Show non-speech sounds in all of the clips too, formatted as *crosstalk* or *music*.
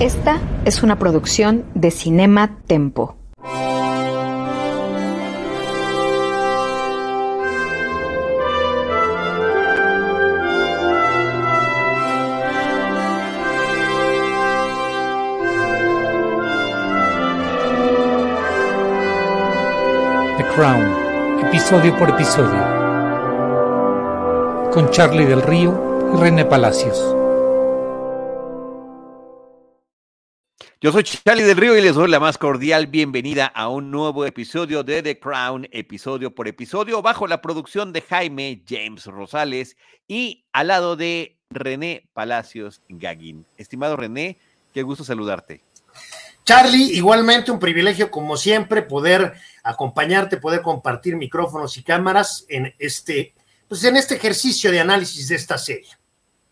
Esta es una producción de Cinema Tempo. The Crown, episodio por episodio, con Charlie del Río y René Palacios. Yo soy Charlie del Río y les doy la más cordial bienvenida a un nuevo episodio de The Crown, episodio por episodio, bajo la producción de Jaime James Rosales y al lado de René Palacios Gaguín. Estimado René, qué gusto saludarte. Charlie, igualmente un privilegio como siempre poder acompañarte, poder compartir micrófonos y cámaras en este, pues en este ejercicio de análisis de esta serie.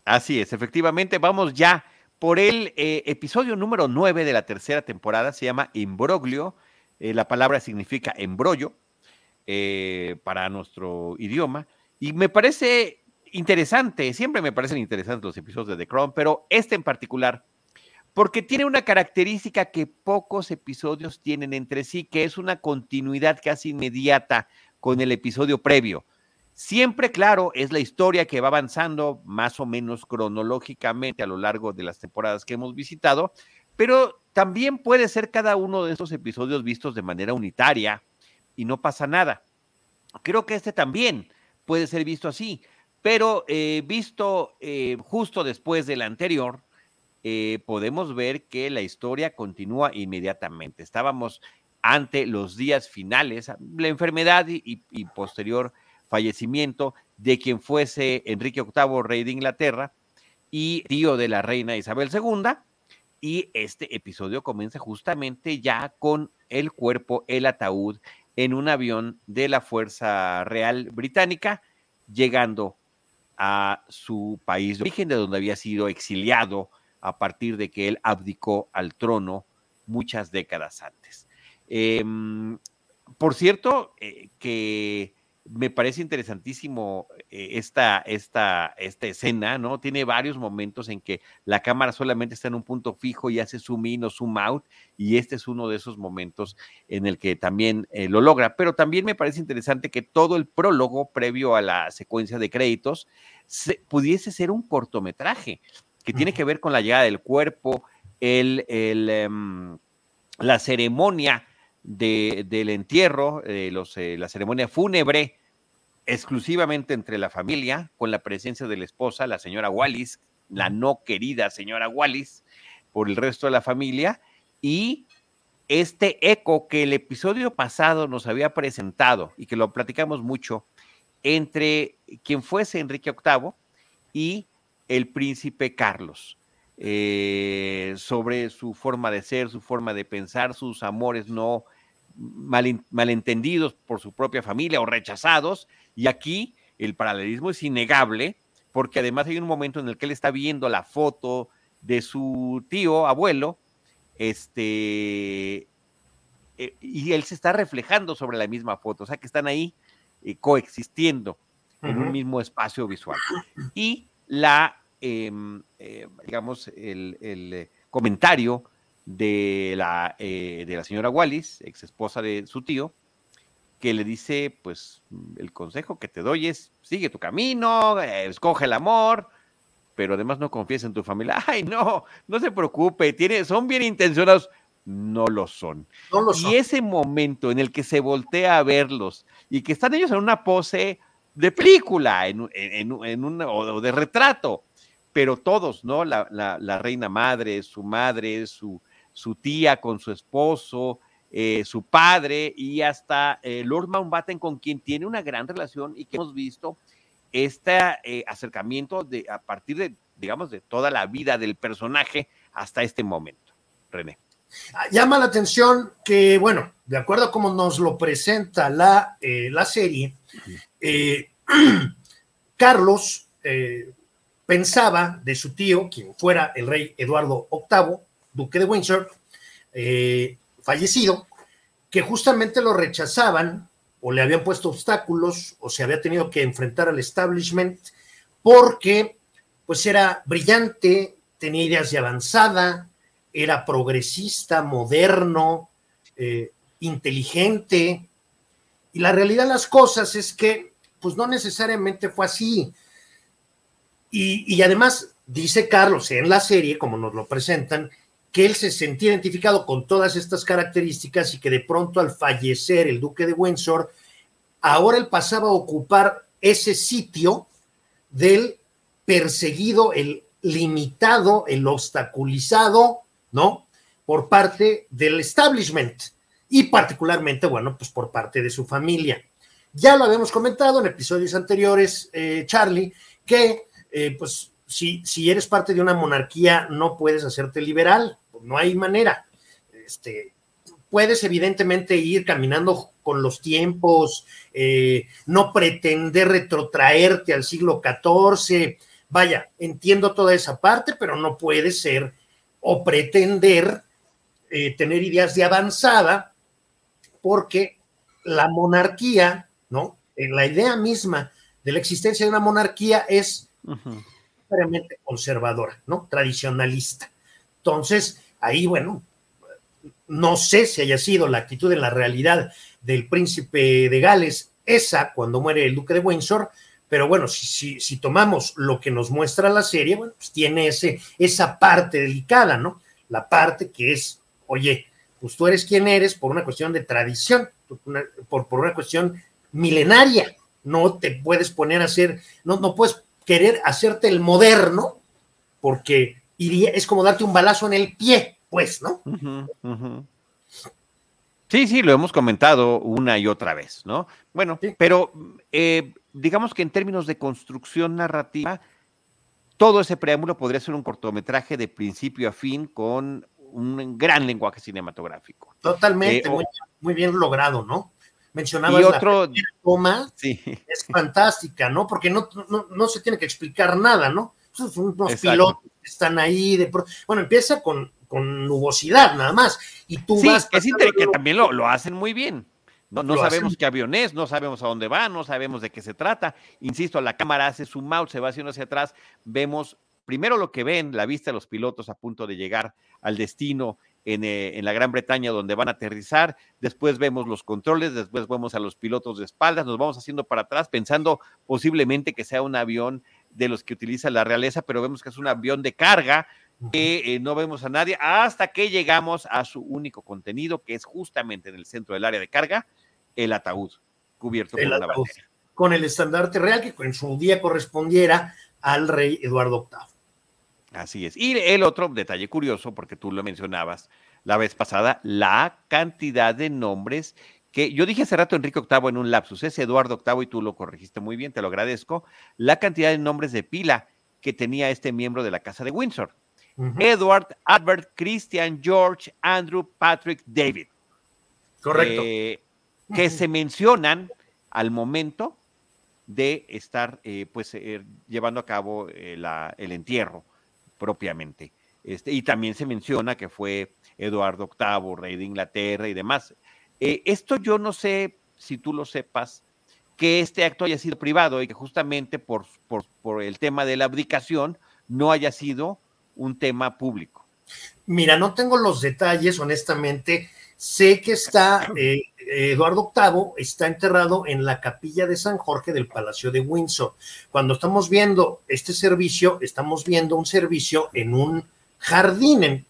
Así es, efectivamente, vamos ya por el eh, episodio número 9 de la tercera temporada, se llama Imbroglio, eh, la palabra significa embrollo eh, para nuestro idioma, y me parece interesante, siempre me parecen interesantes los episodios de The Crown, pero este en particular, porque tiene una característica que pocos episodios tienen entre sí, que es una continuidad casi inmediata con el episodio previo. Siempre, claro, es la historia que va avanzando más o menos cronológicamente a lo largo de las temporadas que hemos visitado, pero también puede ser cada uno de estos episodios vistos de manera unitaria y no pasa nada. Creo que este también puede ser visto así, pero eh, visto eh, justo después del anterior, eh, podemos ver que la historia continúa inmediatamente. Estábamos ante los días finales, la enfermedad y, y posterior fallecimiento de quien fuese Enrique VIII, rey de Inglaterra y tío de la reina Isabel II. Y este episodio comienza justamente ya con el cuerpo, el ataúd, en un avión de la Fuerza Real Británica, llegando a su país de origen, de donde había sido exiliado a partir de que él abdicó al trono muchas décadas antes. Eh, por cierto, eh, que me parece interesantísimo eh, esta, esta, esta escena, ¿no? Tiene varios momentos en que la cámara solamente está en un punto fijo y hace zoom in o zoom out, y este es uno de esos momentos en el que también eh, lo logra. Pero también me parece interesante que todo el prólogo previo a la secuencia de créditos se, pudiese ser un cortometraje que tiene que ver con la llegada del cuerpo, el, el um, la ceremonia de, del entierro, eh, los, eh, la ceremonia fúnebre exclusivamente entre la familia, con la presencia de la esposa, la señora Wallis, la no querida señora Wallis, por el resto de la familia, y este eco que el episodio pasado nos había presentado y que lo platicamos mucho entre quien fuese Enrique VIII y el príncipe Carlos. Eh, sobre su forma de ser, su forma de pensar, sus amores no mal, malentendidos por su propia familia o rechazados. Y aquí el paralelismo es innegable, porque además hay un momento en el que él está viendo la foto de su tío, abuelo, este, eh, y él se está reflejando sobre la misma foto, o sea que están ahí eh, coexistiendo en un mismo espacio visual. Y la eh, eh, digamos, el, el, comentario de la, eh, de la señora Wallis, ex esposa de su tío, que le dice, pues, el consejo que te doy es, sigue tu camino, eh, escoge el amor, pero además no confíes en tu familia. *laughs* Ay, no, no se preocupe, tiene, son bien intencionados. No lo son. No lo son. Y ese momento en el que se voltea a verlos y que están ellos en una pose de película, en, en, en una, o de retrato, pero todos, ¿no? La, la, la reina madre, su madre, su, su, tía con su esposo, eh, su padre y hasta eh, Lord Mountbatten con quien tiene una gran relación y que hemos visto este eh, acercamiento de, a partir de, digamos, de toda la vida del personaje hasta este momento. René. Llama la atención que, bueno, de acuerdo a cómo nos lo presenta la, la serie, *clears throat* Carlos pensaba de su tío, quien fuera el rey Eduardo VIII, duque de Windsor, eh, fallecido, que justamente lo rechazaban o le habían puesto obstáculos o se había tenido que enfrentar al establishment porque pues era brillante, tenía ideas de avanzada, era progresista, moderno, eh, inteligente. Y la realidad de las cosas es que, pues no necesariamente fue así. Y, y además, dice Carlos en la serie, como nos lo presentan, que él se sentía identificado con todas estas características y que de pronto al fallecer el duque de Windsor, ahora él pasaba a ocupar ese sitio del perseguido, el limitado, el obstaculizado, ¿no? Por parte del establishment y particularmente, bueno, pues por parte de su familia. Ya lo habíamos comentado en episodios anteriores, eh, Charlie, que eh, pues si, si eres parte de una monarquía no puedes hacerte liberal, no hay manera. Este, puedes evidentemente ir caminando con los tiempos, eh, no pretender retrotraerte al siglo XIV. Vaya, entiendo toda esa parte, pero no puede ser o pretender eh, tener ideas de avanzada, porque la monarquía, ¿no? En la idea misma de la existencia de una monarquía es realmente conservadora, ¿no? Tradicionalista. Entonces, ahí, bueno, no sé si haya sido la actitud en la realidad del príncipe de Gales esa cuando muere el duque de Windsor, pero bueno, si, si, tomamos lo que nos muestra la serie, bueno, pues tiene ese, esa parte delicada, ¿no? La parte que es, oye, pues tú eres quien eres por una cuestión de tradición, por, por una cuestión milenaria, no te puedes poner a hacer, no, no puedes querer hacerte el moderno, porque iría, es como darte un balazo en el pie, pues, ¿no? Sí, sí, lo hemos comentado una y otra vez, ¿no? Bueno, pero eh, digamos que en términos de construcción narrativa, todo ese preámbulo podría ser un cortometraje de principio a fin con un gran lenguaje cinematográfico. Totalmente, eh, muy, bien logrado, ¿no? Mencionabas otro, la toma, sí. es fantástica, ¿no? Porque no, no, se tiene que explicar nada, ¿no? Son unos pilotos que están ahí, de bueno, empieza con con nubosidad nada más. Y tú sí, vas. Es que también lo, lo, hacen muy bien. No, no sabemos qué avión es, no sabemos a dónde va, no sabemos de qué se trata. Insisto, la cámara hace su out, se va haciendo hacia atrás. Vemos primero lo que ven, la vista de los pilotos a punto de llegar al destino en, eh, en, la Gran Bretaña donde van a aterrizar, después vemos los controles, después vemos a los pilotos de espaldas, nos vamos haciendo para atrás pensando posiblemente que sea un avión de los que utiliza la realeza, pero vemos que es un avión de carga, que eh, no vemos a nadie hasta que llegamos a su único contenido, que es justamente en el centro del área de carga, el ataúd cubierto con una bandera. Con el estandarte real que en su día correspondiera al rey Eduardo VIII. Así es. Y el otro detalle curioso, porque tú lo mencionabas la vez pasada, la cantidad de nombres que yo dije hace rato Enrique VIII en un lapsus, es Eduardo VIII y tú lo corregiste muy bien, te lo agradezco, la cantidad de nombres de pila que tenía este miembro de la Casa de Windsor. Edward, Albert, Christian, George, Andrew, Patrick, David. Correcto. Eh, que se mencionan al momento de estar eh, pues eh, llevando a cabo el entierro propiamente. Este, y también se menciona que fue Eduardo VIII, rey de Inglaterra y demás. Esto yo no sé si tú lo sepas, que este acto haya sido privado y que justamente por, por, por el tema de la abdicación no haya sido un tema público? Mira, no tengo los detalles, honestamente. Sé que está, *clears throat* eh, Eduardo VIII está enterrado en la capilla de San Jorge del Palacio de Windsor. Cuando estamos viendo este servicio, estamos viendo un servicio en un jardín, en,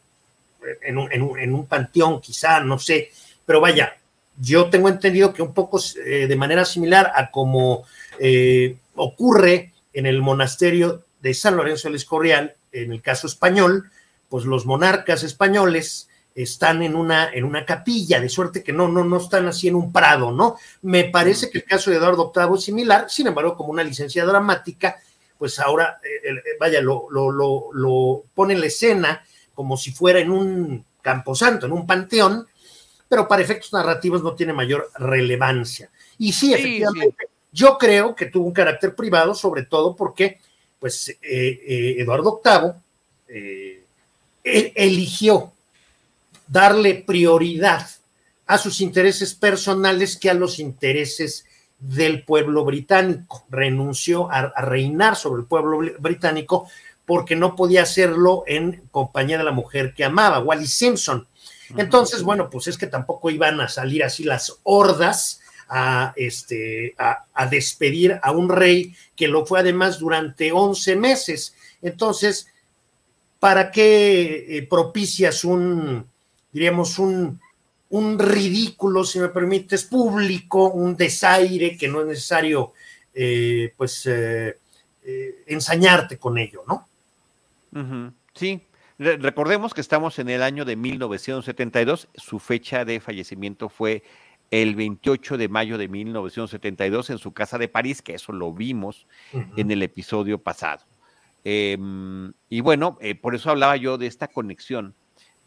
en, un, panteón, quizá, no sé, pero vaya, yo tengo entendido que un poco eh, de manera similar a como eh, ocurre en el monasterio de San Lorenzo del Escorial, en el caso español, pues los monarcas españoles están en una, en una capilla, de suerte que no, no, no están así en un prado, ¿no? Me parece que el caso de Eduardo VIII es similar, sin embargo, como una licencia dramática, pues ahora, eh, eh, vaya, lo, lo, lo, lo, pone en la escena como si fuera en un camposanto, en un panteón, pero para efectos narrativos no tiene mayor relevancia. Y sí, efectivamente, yo creo que tuvo un carácter privado, sobre todo porque pues eh, eh, Eduardo VIII eh, eligió darle prioridad a sus intereses personales que a los intereses del pueblo británico. Renunció a, reinar sobre el pueblo británico porque no podía hacerlo en compañía de la mujer que amaba, Wally Simpson. Entonces, bueno, pues es que tampoco iban a salir así las hordas a, este, a, despedir a un rey que lo fue además durante 11 meses. Entonces, ¿para qué eh, propicias un, diríamos, un, un ridículo, si me permites, público, un desaire que no es necesario, eh, pues, eh, ensañarte con ello, ¿no? Sí, recordemos que estamos en el año de 1972, su fecha de fallecimiento fue el 28 de mayo de 1972 en su casa de París, que eso lo vimos en el episodio pasado. Em, y bueno, eh, por eso hablaba yo de esta conexión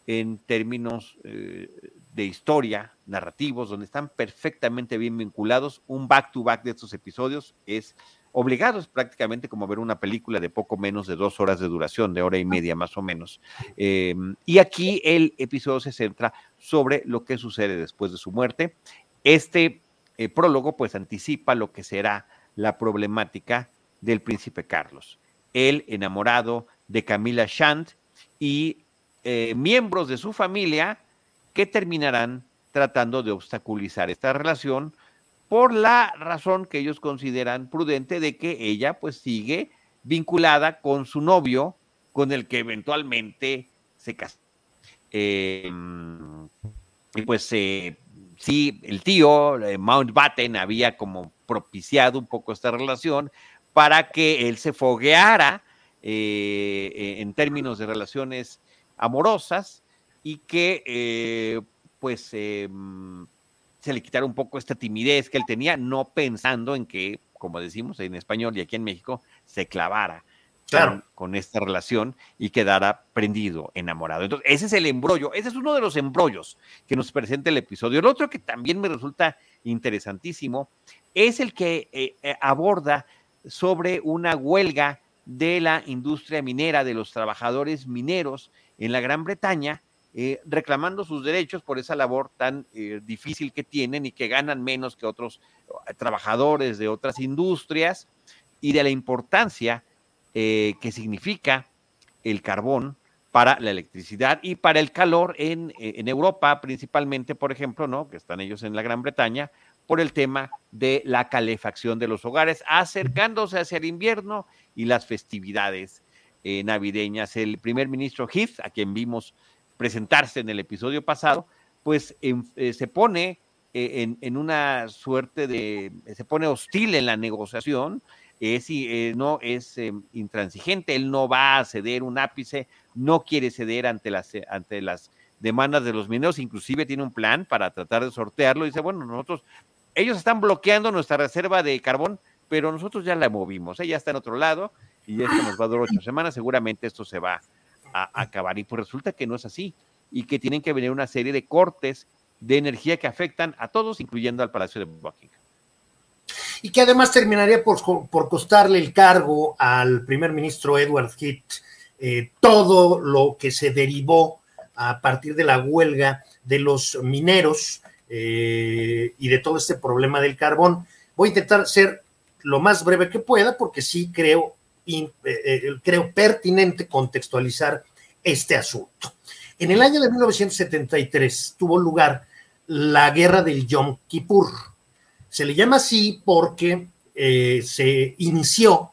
en términos eh, de historia, narrativos, donde están perfectamente bien vinculados. Un back-to-back -back de estos episodios es obligados prácticamente como ver una película de poco menos de dos horas de duración, de hora y media más o menos. Em, y aquí el episodio se centra sobre lo que sucede después de su muerte. Este eh, prólogo pues anticipa lo que será la problemática del príncipe Carlos. Él enamorado de Camila Shand y eh, miembros de su familia que terminarán tratando de obstaculizar esta relación por la razón que ellos consideran prudente de que ella pues sigue vinculada con su novio, con el que eventualmente se casó. Em, y pues eh, sí, el tío eh, Mountbatten había como propiciado un poco esta relación para que él se fogueara eh, en términos de relaciones amorosas y que pues em, se le quitara un poco esta timidez que él tenía, no pensando en que, como decimos en español y aquí en México, se clavara con, esta relación y quedara prendido, enamorado. Entonces, ese es el embrollo, ese es uno de los embrollos que nos presenta el episodio. El otro que también me resulta interesantísimo es el que eh, eh, aborda sobre una huelga de la industria minera, de los trabajadores mineros en la Gran Bretaña, eh, reclamando sus derechos por esa labor tan eh, difícil que tienen y que ganan menos que otros eh, trabajadores de otras industrias y de la importancia que significa el carbón para la electricidad y para el calor en, en, Europa, principalmente, por ejemplo, ¿no? que están ellos en la Gran Bretaña, por el tema de la calefacción de los hogares, acercándose hacia el invierno y las festividades navideñas. El primer ministro Heath, a quien vimos presentarse en el episodio pasado, pues eh, se pone eh, en, una suerte de, se pone hostil en la negociación, es, eh, no es intransigente, él no va a ceder un ápice, no quiere ceder ante las, ante las demandas de los mineros, inclusive tiene un plan para tratar de sortearlo, dice, bueno, nosotros, ellos están bloqueando nuestra reserva de carbón, pero nosotros ya la movimos, ella está en otro lado y esto nos va a durar ocho semanas, seguramente esto se va a acabar. Y pues resulta que no es así y que tienen que venir una serie de cortes de energía que afectan a todos, incluyendo al Palacio de Buckingham. Y que además terminaría por, por costarle el cargo al primer ministro Edward Heath eh, todo lo que se derivó a partir de la huelga de los mineros eh, y de todo este problema del carbón. Voy a intentar ser lo más breve que pueda porque sí creo eh, eh, creo pertinente contextualizar este asunto. En el año de 1973 tuvo lugar la guerra del Yom Kippur. Se le llama así porque eh, se inició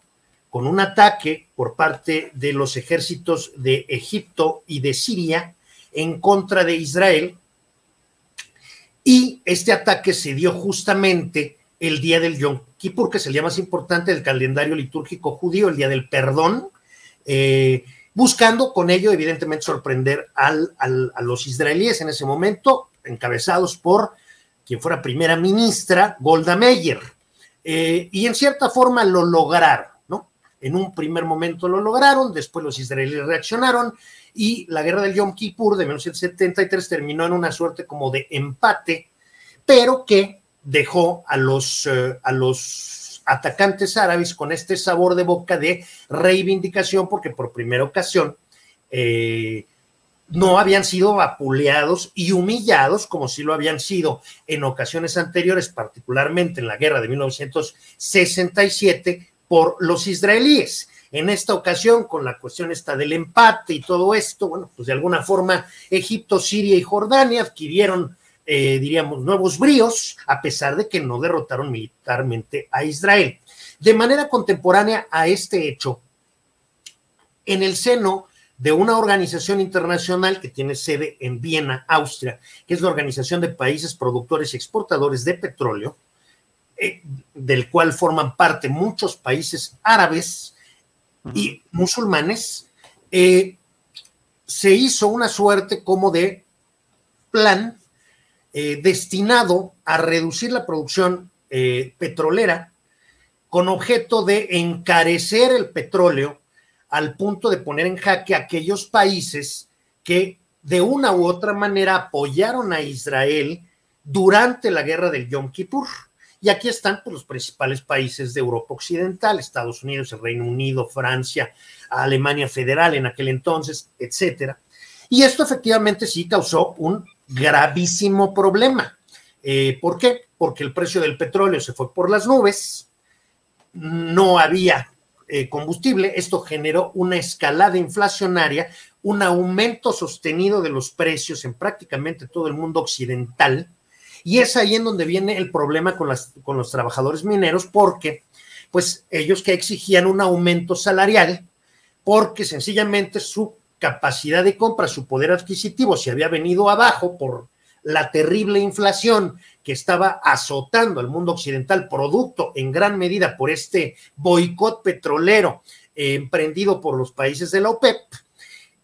con un ataque por parte de los ejércitos de Egipto y de Siria en contra de Israel. Y este ataque se dio justamente el día del Yom Kippur, que es el día más importante del calendario litúrgico judío, el día del perdón, eh, buscando con ello, evidentemente, sorprender al, a los israelíes en ese momento, encabezados por quien fuera primera ministra, Golda Meir. Eh, y en cierta forma lo lograron, ¿no? En un primer momento lo lograron, después los israelíes reaccionaron y la guerra del Yom Kippur de 1973 terminó en una suerte como de empate, pero que dejó a los, eh, a los atacantes árabes con este sabor de boca de reivindicación, porque por primera ocasión eh, no habían sido vapuleados y humillados como si lo habían sido en ocasiones anteriores, particularmente en la guerra de 1967, por los israelíes. En esta ocasión, con la cuestión esta del empate y todo esto, bueno, pues de alguna forma Egipto, Siria y Jordania adquirieron, eh, diríamos, nuevos bríos, a pesar de que no derrotaron militarmente a Israel. De manera contemporánea a este hecho, en el seno de una organización internacional que tiene sede en Viena, Austria, que es la Organización de Países Productores y Exportadores de Petróleo, eh, del cual forman parte muchos países árabes y musulmanes, eh, se hizo una suerte como de plan eh, destinado a reducir la producción petrolera con objeto de encarecer el petróleo al punto de poner en jaque a aquellos países que de una u otra manera apoyaron a Israel durante la guerra del Yom Kippur. Y aquí están pues, los principales países de Europa Occidental, Estados Unidos, el Reino Unido, Francia, Alemania Federal en aquel entonces, etcétera. Y esto efectivamente sí causó un gravísimo problema. Eh, ¿Por qué? Porque el precio del petróleo se fue por las nubes, no había eh, combustible. Esto generó una escalada inflacionaria, un aumento sostenido de los precios en prácticamente todo el mundo occidental. Y es ahí en donde viene el problema con, con los trabajadores mineros, porque pues ellos que exigían un aumento salarial, porque sencillamente su capacidad de compra, su poder adquisitivo se había venido abajo por la terrible inflación que estaba azotando al mundo occidental, producto en gran medida por este boicot petrolero eh, emprendido por los países de la OPEP,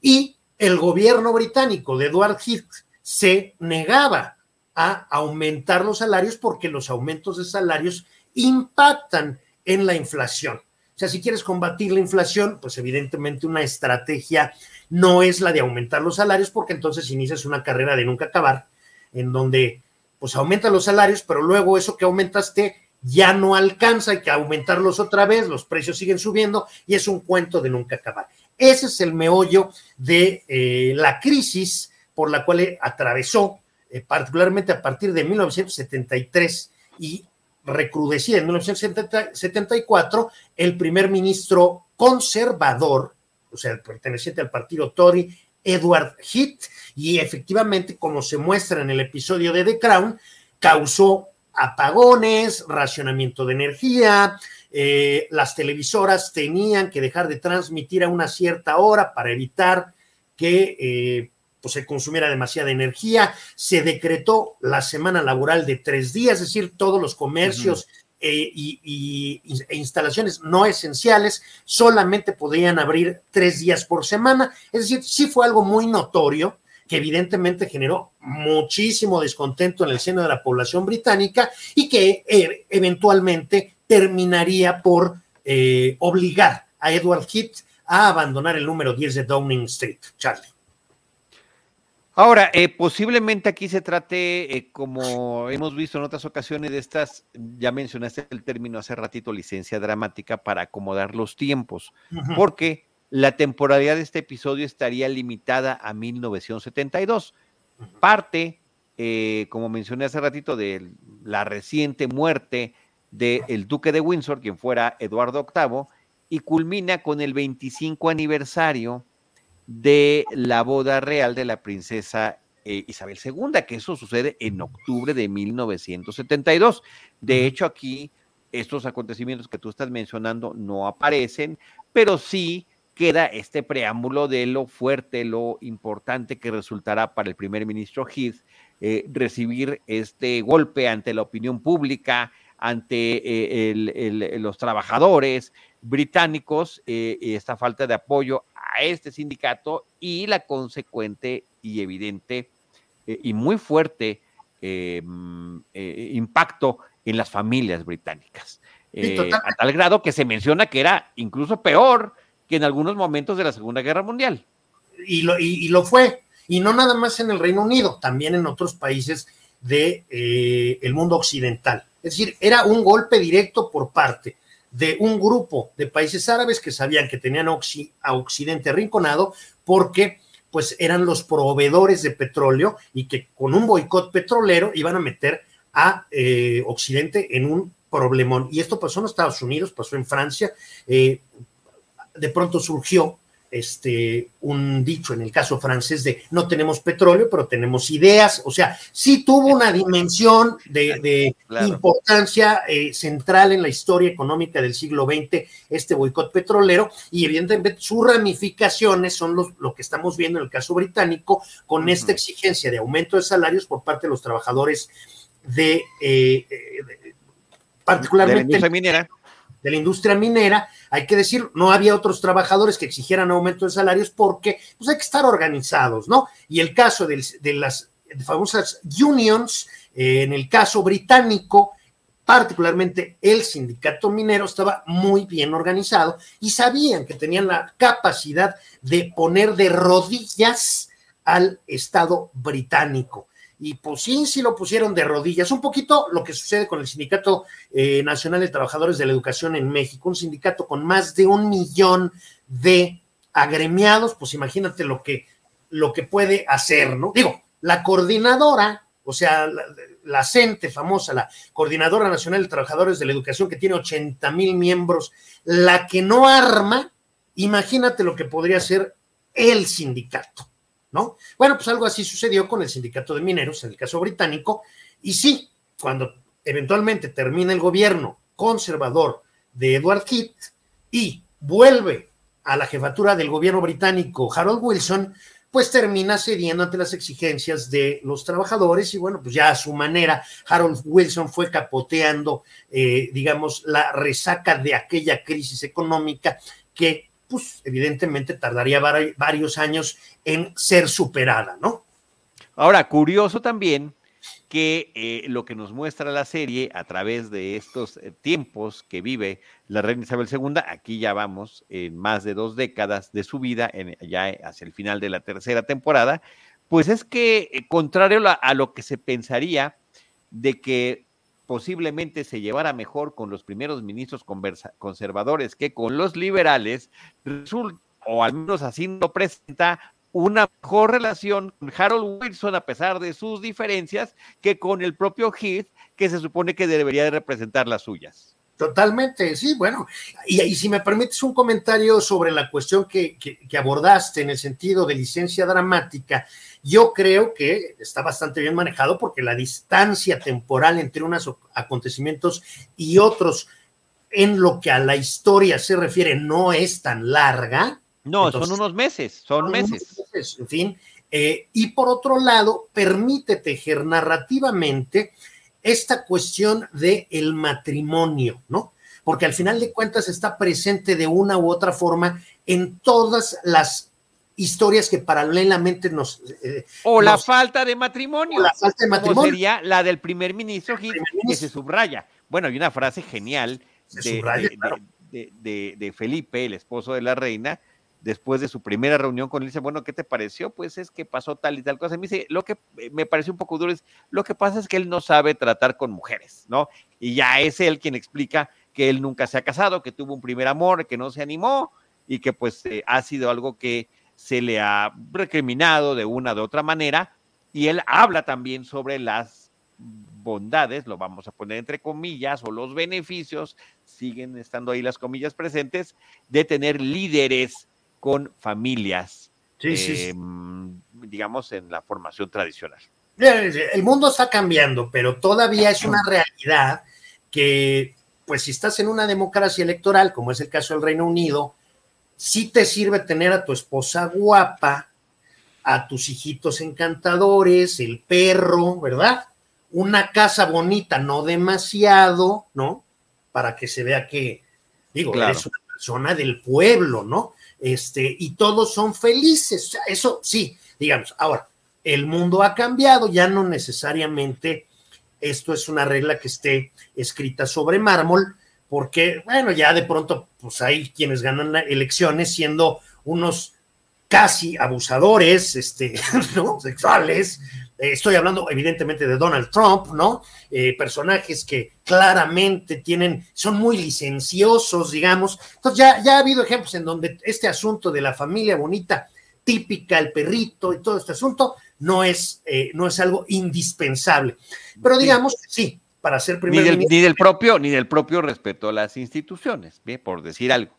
y el gobierno británico de Edward Heath se negaba a aumentar los salarios porque los aumentos de salarios impactan en la inflación. O sea, si quieres combatir la inflación, pues evidentemente una estrategia no es la de aumentar los salarios porque entonces inicias una carrera de nunca acabar en donde pues aumenta los salarios, pero luego eso que aumentaste ya no alcanza, hay que aumentarlos otra vez, los precios siguen subiendo y es un cuento de nunca acabar. Ese es el meollo de eh, la crisis por la cual atravesó, eh, particularmente a partir de 1973 y recrudecida en 1974, el primer ministro conservador, o sea, perteneciente al partido Tory, Edward Heath, y efectivamente, como se muestra en el episodio de The Crown, causó apagones, racionamiento de energía, eh, las televisoras tenían que dejar de transmitir a una cierta hora para evitar que eh, pues se consumiera demasiada energía, se decretó la semana laboral de tres días, es decir, todos los comercios eh, y, e instalaciones no esenciales solamente podían abrir tres días por semana. Es decir, sí fue algo muy notorio que evidentemente generó muchísimo descontento en el seno de la población británica y que eh, eventualmente terminaría por eh, obligar a Edward Heath a abandonar el número 10 de Downing Street. Charlie. Ahora, eh, posiblemente aquí se trate, eh, como hemos visto en otras ocasiones de estas, ya mencionaste el término hace ratito, licencia dramática para acomodar los tiempos, porque la temporalidad de este episodio estaría limitada a 1972. Parte, eh, como mencioné hace ratito, de la reciente muerte del duque de Windsor, quien fuera Eduardo VIII, y culmina con el 25 aniversario de la boda real de la princesa eh, Isabel II, que eso sucede en octubre de 1972. De hecho, aquí estos acontecimientos que tú estás mencionando no aparecen, pero sí queda este preámbulo de lo fuerte, lo importante que resultará para el primer ministro Heath eh, recibir este golpe ante la opinión pública, ante eh, los trabajadores británicos, esta falta de apoyo este sindicato y la consecuente y evidente eh, y muy fuerte eh, mm, eh, impacto en las familias británicas. a tal grado que se menciona que era incluso peor que en algunos momentos de la Segunda Guerra Mundial. Y lo, lo fue, y no nada más en el Reino Unido, también en otros países del de, el mundo occidental. Es decir, era un golpe directo por parte de un grupo de países árabes que sabían que tenían a Occidente arrinconado porque pues eran los proveedores de petróleo y que con un boicot petrolero iban a meter a eh, Occidente en un problemón. Y esto pasó en Estados Unidos, pasó en Francia. Eh, de pronto surgió este, un dicho en el caso francés de no tenemos petróleo, pero tenemos ideas. O sea, sí tuvo una dimensión de, importancia eh, central en la historia económica del siglo XX, este boicot petrolero, y evidentemente sus ramificaciones son los, lo que estamos viendo en el caso británico, con esta exigencia de aumento de salarios por parte de los trabajadores de, eh, eh, particularmente de la industria minera, hay que decir, no había otros trabajadores que exigieran aumento de salarios porque pues hay que estar organizados, ¿no? Y el caso de, las famosas unions, eh, en el caso británico, particularmente el sindicato minero estaba muy bien organizado y sabían que tenían la capacidad de poner de rodillas al Estado británico y pues sí, sí lo pusieron de rodillas. Un poquito lo que sucede con el Sindicato eh, Nacional de Trabajadores de la Educación en México, un sindicato con más de un millón de agremiados, pues imagínate lo que, lo que puede hacer, ¿no? Digo, la coordinadora, o sea, la, la CENTE famosa, la Coordinadora Nacional de Trabajadores de la Educación, que tiene 80 mil miembros, la que no arma, imagínate lo que podría ser el sindicato. ¿No? Bueno, pues algo así sucedió con el sindicato de mineros, en el caso británico, y sí, cuando eventualmente termina el gobierno conservador de Edward Heath y vuelve a la jefatura del gobierno británico Harold Wilson, pues termina cediendo ante las exigencias de los trabajadores y bueno, pues ya a su manera, Harold Wilson fue capoteando, eh, digamos, la resaca de aquella crisis económica que pues evidentemente tardaría varios años en ser superada, ¿no? Ahora, curioso también que eh, lo que nos muestra la serie a través de estos eh, tiempos que vive la reina Isabel II, aquí ya vamos en más de dos décadas de su vida, ya hacia el final de la tercera temporada, pues es que, eh, contrario a lo que se pensaría de que posiblemente se llevara mejor con los primeros ministros conservadores que con los liberales, resulta, o al menos así lo presenta, una mejor relación con Harold Wilson a pesar de sus diferencias que con el propio Heath, que se supone que debería de representar las suyas. Totalmente, sí, bueno, y, si me permites un comentario sobre la cuestión que, que, abordaste en el sentido de licencia dramática, yo creo que está bastante bien manejado porque la distancia temporal entre unos acontecimientos y otros en lo que a la historia se refiere no es tan larga. No, son unos meses, son, meses. En fin, eh, y por otro lado, permite tejer narrativamente esta cuestión del el matrimonio, ¿no? Porque al final de cuentas está presente de una u otra forma en todas las historias que paralelamente nos... Eh, o la falta de matrimonio. O la falta de matrimonio. sería la del primer ministro, que se subraya. Bueno, hay una frase genial de, Felipe, el esposo de la reina, después de su primera reunión con él, dice, bueno, ¿qué te pareció? Pues es que pasó tal y tal cosa. Y me dice, lo que me pareció un poco duro es, lo que pasa es que él no sabe tratar con mujeres, ¿no? Y ya es él quien explica que él nunca se ha casado, que tuvo un primer amor, que no se animó y que pues eh, ha sido algo que se le ha recriminado de una u otra manera. Y él habla también sobre las bondades, lo vamos a poner entre comillas, o los beneficios, siguen estando ahí las comillas presentes, de tener líderes con familias, em, digamos, en la formación tradicional. El mundo está cambiando, pero todavía es una realidad que, pues si estás en una democracia electoral, como es el caso del Reino Unido, sí te sirve tener a tu esposa guapa, a tus hijitos encantadores, el perro, ¿verdad? Una casa bonita, no demasiado, ¿no? Para que se vea que, digo, eres una persona del pueblo, ¿no? este, y todos son felices. Eso sí, digamos, ahora, el mundo ha cambiado, ya no necesariamente esto es una regla que esté escrita sobre mármol, porque, bueno, ya de pronto, pues hay quienes ganan elecciones siendo unos casi abusadores, este, *laughs* ¿no? Sexuales, estoy hablando evidentemente de Donald Trump, ¿no? Eh, personajes que claramente tienen, son muy licenciosos, digamos. Entonces ya, ya ha habido ejemplos en donde este asunto de la familia bonita, típica, el perrito y todo este asunto, no es, eh, no es algo indispensable. Pero digamos que sí, para ser primer ni del, propio, ni del propio respeto a las instituciones, ¿bien? por decir algo.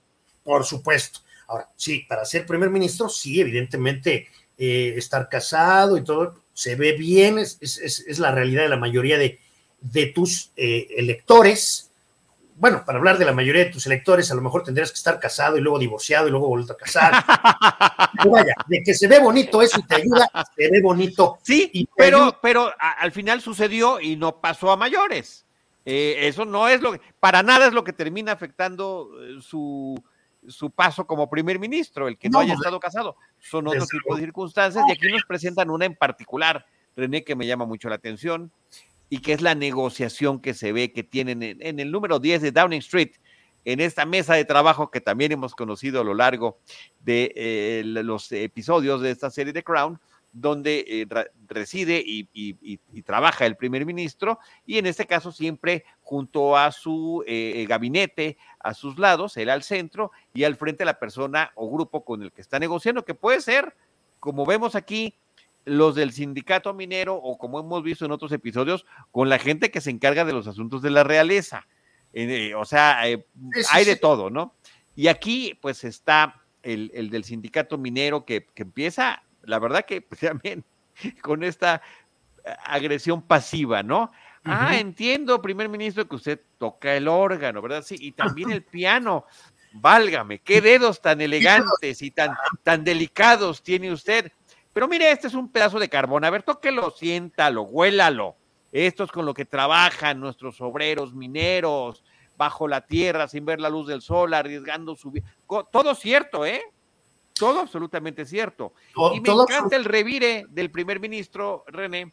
Por supuesto. Ahora, sí, para ser primer ministro, sí, evidentemente, eh, estar casado y todo, se ve bien, es, es, es la realidad de la mayoría de, de tus eh, electores. Bueno, para hablar de la mayoría de tus electores, a lo mejor tendrías que estar casado y luego divorciado y luego vuelto a casar. *laughs* Pero vaya, de que se ve bonito eso y te ayuda, se ve bonito. Sí, pero, pero a, al final sucedió y no pasó a mayores. Eh, eso no es lo que, para nada es lo que termina afectando eh, su, su paso como primer ministro, el que no, no haya estado casado. Son otro tipo de circunstancias y aquí nos presentan una en particular, René, que me llama mucho la atención y que es la negociación que se ve que tienen en, el número 10 de Downing Street, en esta mesa de trabajo que también hemos conocido a lo largo de eh, los episodios de esta serie de Crown, donde eh, reside y, y, y, trabaja el primer ministro, y en este caso siempre junto a su eh, gabinete, a sus lados, él al centro, y al frente la persona o grupo con el que está negociando, que puede ser, como vemos aquí, los del sindicato minero o como hemos visto en otros episodios, con la gente que se encarga de los asuntos de la realeza. Eh, o sea, eh, hay de todo, ¿no? Y aquí pues está el, el del sindicato minero que, que, empieza, la verdad que pues, *laughs* también con esta agresión pasiva, ¿no? Uh -huh. Ah, entiendo, primer ministro, que usted toca el órgano, ¿verdad? Sí, y también el piano. Válgame, qué dedos tan elegantes y tan, tan delicados tiene usted. Pero mire, este es un pedazo de carbón. A ver, tóquelo, siéntalo, huélalo. Esto es con lo que trabajan nuestros obreros mineros, bajo la tierra, sin ver la luz del sol, arriesgando su vida. Todo cierto, ¿eh? Todo absolutamente cierto. Todo, y me encanta el revire del primer ministro, René,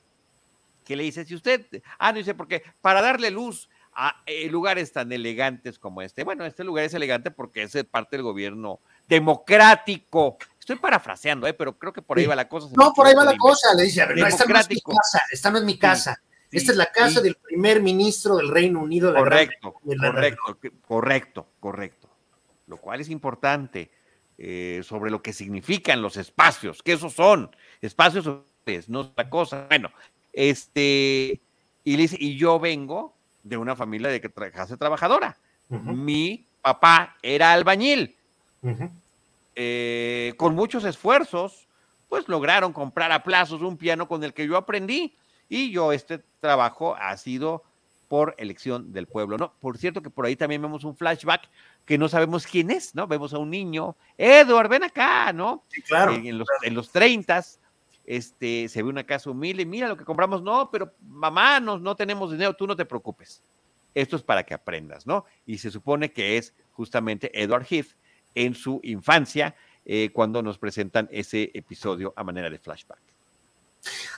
que le dice, si usted, ah, no dice, porque para darle luz a eh, lugares tan elegantes como este, bueno, este lugar es elegante porque es parte del gobierno democrático Estoy parafraseando, ¿eh? pero creo que por ahí va la cosa. No, por ahí va la cosa. Le dice, a ver, no, esta no es mi casa, esta no es mi casa. Sí, esta es la casa sí. del primer ministro del Reino Unido. La correcto, gran... correcto, correcto, correcto. Lo cual es importante eh, sobre lo que significan los espacios, que esos son espacios, no es otra cosa. Bueno, este, y, dice, y yo vengo de una familia de clase trabajadora. Uh -huh. Mi papá era albañil. Uh -huh eh, con muchos esfuerzos, pues lograron comprar a plazos un piano con el que yo aprendí. Y yo, este trabajo ha sido por elección del pueblo, ¿no? Por cierto que por ahí también vemos un flashback que no sabemos quién es, ¿no? Vemos a un niño, Edward, ven acá, ¿no? Sí, claro. En, en los, en los 30 este, se ve una casa humilde, mira lo que compramos, no, pero mamá, no, no tenemos dinero, tú no te preocupes. Esto es para que aprendas, ¿no? Y se supone que es justamente Edward Heath, en su infancia eh, cuando nos presentan ese episodio a manera de flashback.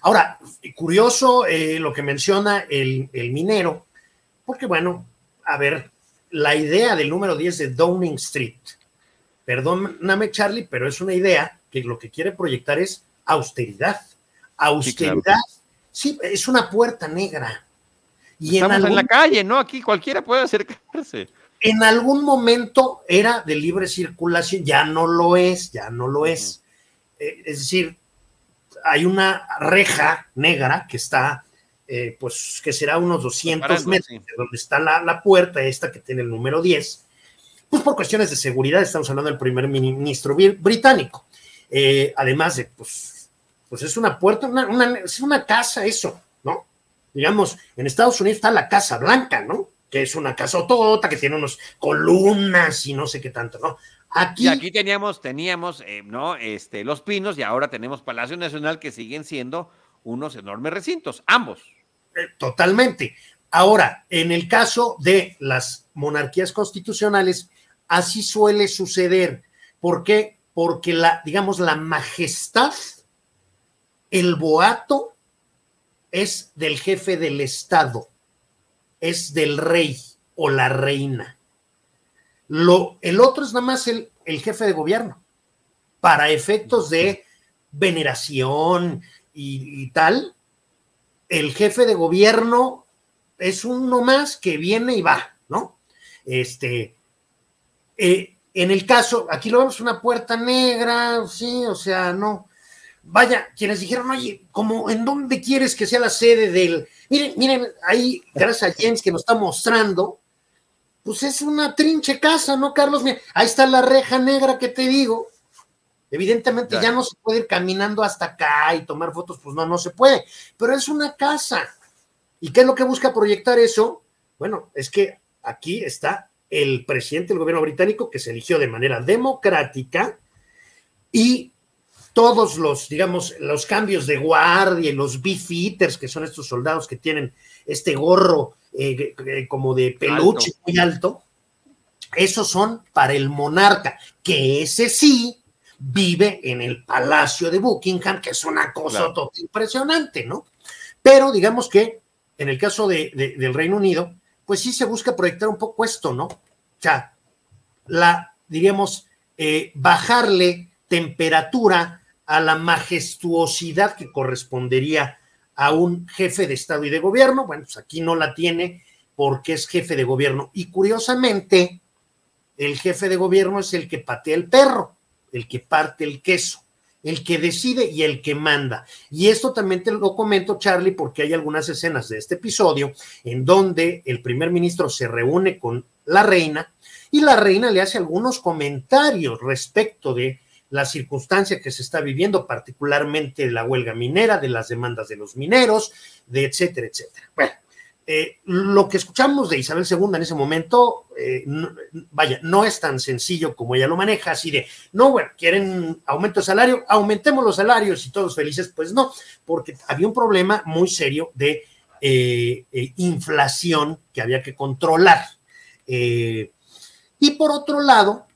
Ahora, curioso eh, lo que menciona el, el, minero, porque bueno, a ver, la idea del número 10 de Downing Street, perdóname Charlie, pero es una idea que lo que quiere proyectar es austeridad. Austeridad, sí, claro. sí es una puerta negra. Y Estamos en, algún... en la calle, ¿no? Aquí cualquiera puede acercarse en algún momento era de libre circulación, ya no lo es, ya no lo es. Eh, es decir, hay una reja negra que está, eh, pues, que será unos 200 metros sí. de donde está la, la, puerta esta que tiene el número 10. Pues por cuestiones de seguridad, estamos hablando del primer ministro británico. Eh, además de, pues, pues es una puerta, una, una, es una casa eso, ¿no? Digamos, en Estados Unidos está la Casa Blanca, ¿no? Que es una casotota, que tiene unos columnas y no sé qué tanto, ¿no? Aquí, y aquí teníamos, teníamos, eh, ¿no? Este, los pinos y ahora tenemos Palacio Nacional que siguen siendo unos enormes recintos, ambos. Eh, totalmente. Ahora, en el caso de las monarquías constitucionales, así suele suceder. ¿Por qué? Porque la, digamos, la majestad, el boato, es del jefe del Estado es del rey o la reina. Lo, el otro es nada más el, el jefe de gobierno, para efectos de veneración y, y, tal. El jefe de gobierno es uno más que viene y va, ¿no? Este, eh, en el caso, aquí lo vemos una puerta negra, sí, o sea, no. Vaya, quienes dijeron, oye, como en dónde quieres que sea la sede del, Miren, miren, ahí, gracias a James que nos está mostrando, pues es una trinche casa, ¿no, Carlos? ahí está la reja negra que te digo. Evidentemente ya no se puede ir caminando hasta acá y tomar fotos, pues no, no se puede, pero es una casa. ¿Y qué es lo que busca proyectar eso? Bueno, es que aquí está el presidente del gobierno británico que se eligió de manera democrática y todos los, digamos, los cambios de guardia y los beefeaters, que son estos soldados que tienen este gorro eh, eh, como de peluche muy alto, esos son para el monarca, que ese sí vive en el Palacio de Buckingham, que es una cosa impresionante, ¿no? Pero digamos que en el caso de, del Reino Unido, pues sí se busca proyectar un poco esto, ¿no? O sea, la, diríamos, eh, bajarle temperatura a la majestuosidad que correspondería a un jefe de Estado y de gobierno. Bueno, pues aquí no la tiene porque es jefe de gobierno. Y curiosamente, el jefe de gobierno es el que patea el perro, el que parte el queso, el que decide y el que manda. Y esto también te lo comento, Charlie, porque hay algunas escenas de este episodio en donde el primer ministro se reúne con la reina y la reina le hace algunos comentarios respecto de la circunstancia que se está viviendo, particularmente la huelga minera, de las demandas de los mineros, de etcétera, etcétera. Bueno, eh, lo que escuchamos de Isabel II en ese momento, eh, vaya, no es tan sencillo como ella lo maneja, así de, no, bueno, quieren aumento de salario, aumentemos los salarios y todos felices, pues no, porque había un problema muy serio de eh, inflación que había que controlar. y por otro lado,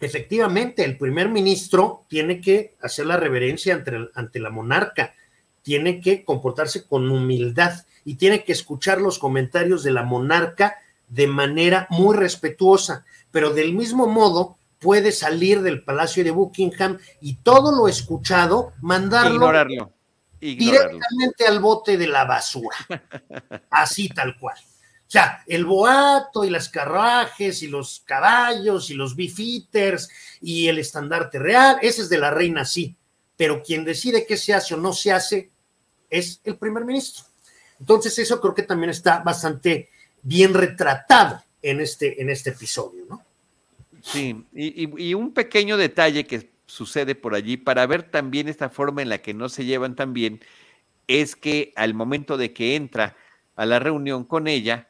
efectivamente, el primer ministro tiene que hacer la reverencia ante, ante la monarca, tiene que comportarse con humildad y tiene que escuchar los comentarios de la monarca de manera muy respetuosa, pero del mismo modo puede salir del Palacio de Buckingham y todo lo escuchado mandarlo Ignorarlo. directamente al bote de la basura, *laughs* así tal cual. O sea, el boato y las carruajes y los caballos y los beefeaters y el estandarte real, ese es de la reina, sí, pero quien decide qué se hace o no se hace es el primer ministro. Entonces, eso creo que también está bastante bien retratado en este, en este episodio, ¿no? Sí, y, y un pequeño detalle que sucede por allí para ver también esta forma en la que no se llevan tan bien es que al momento de que entra a la reunión con ella,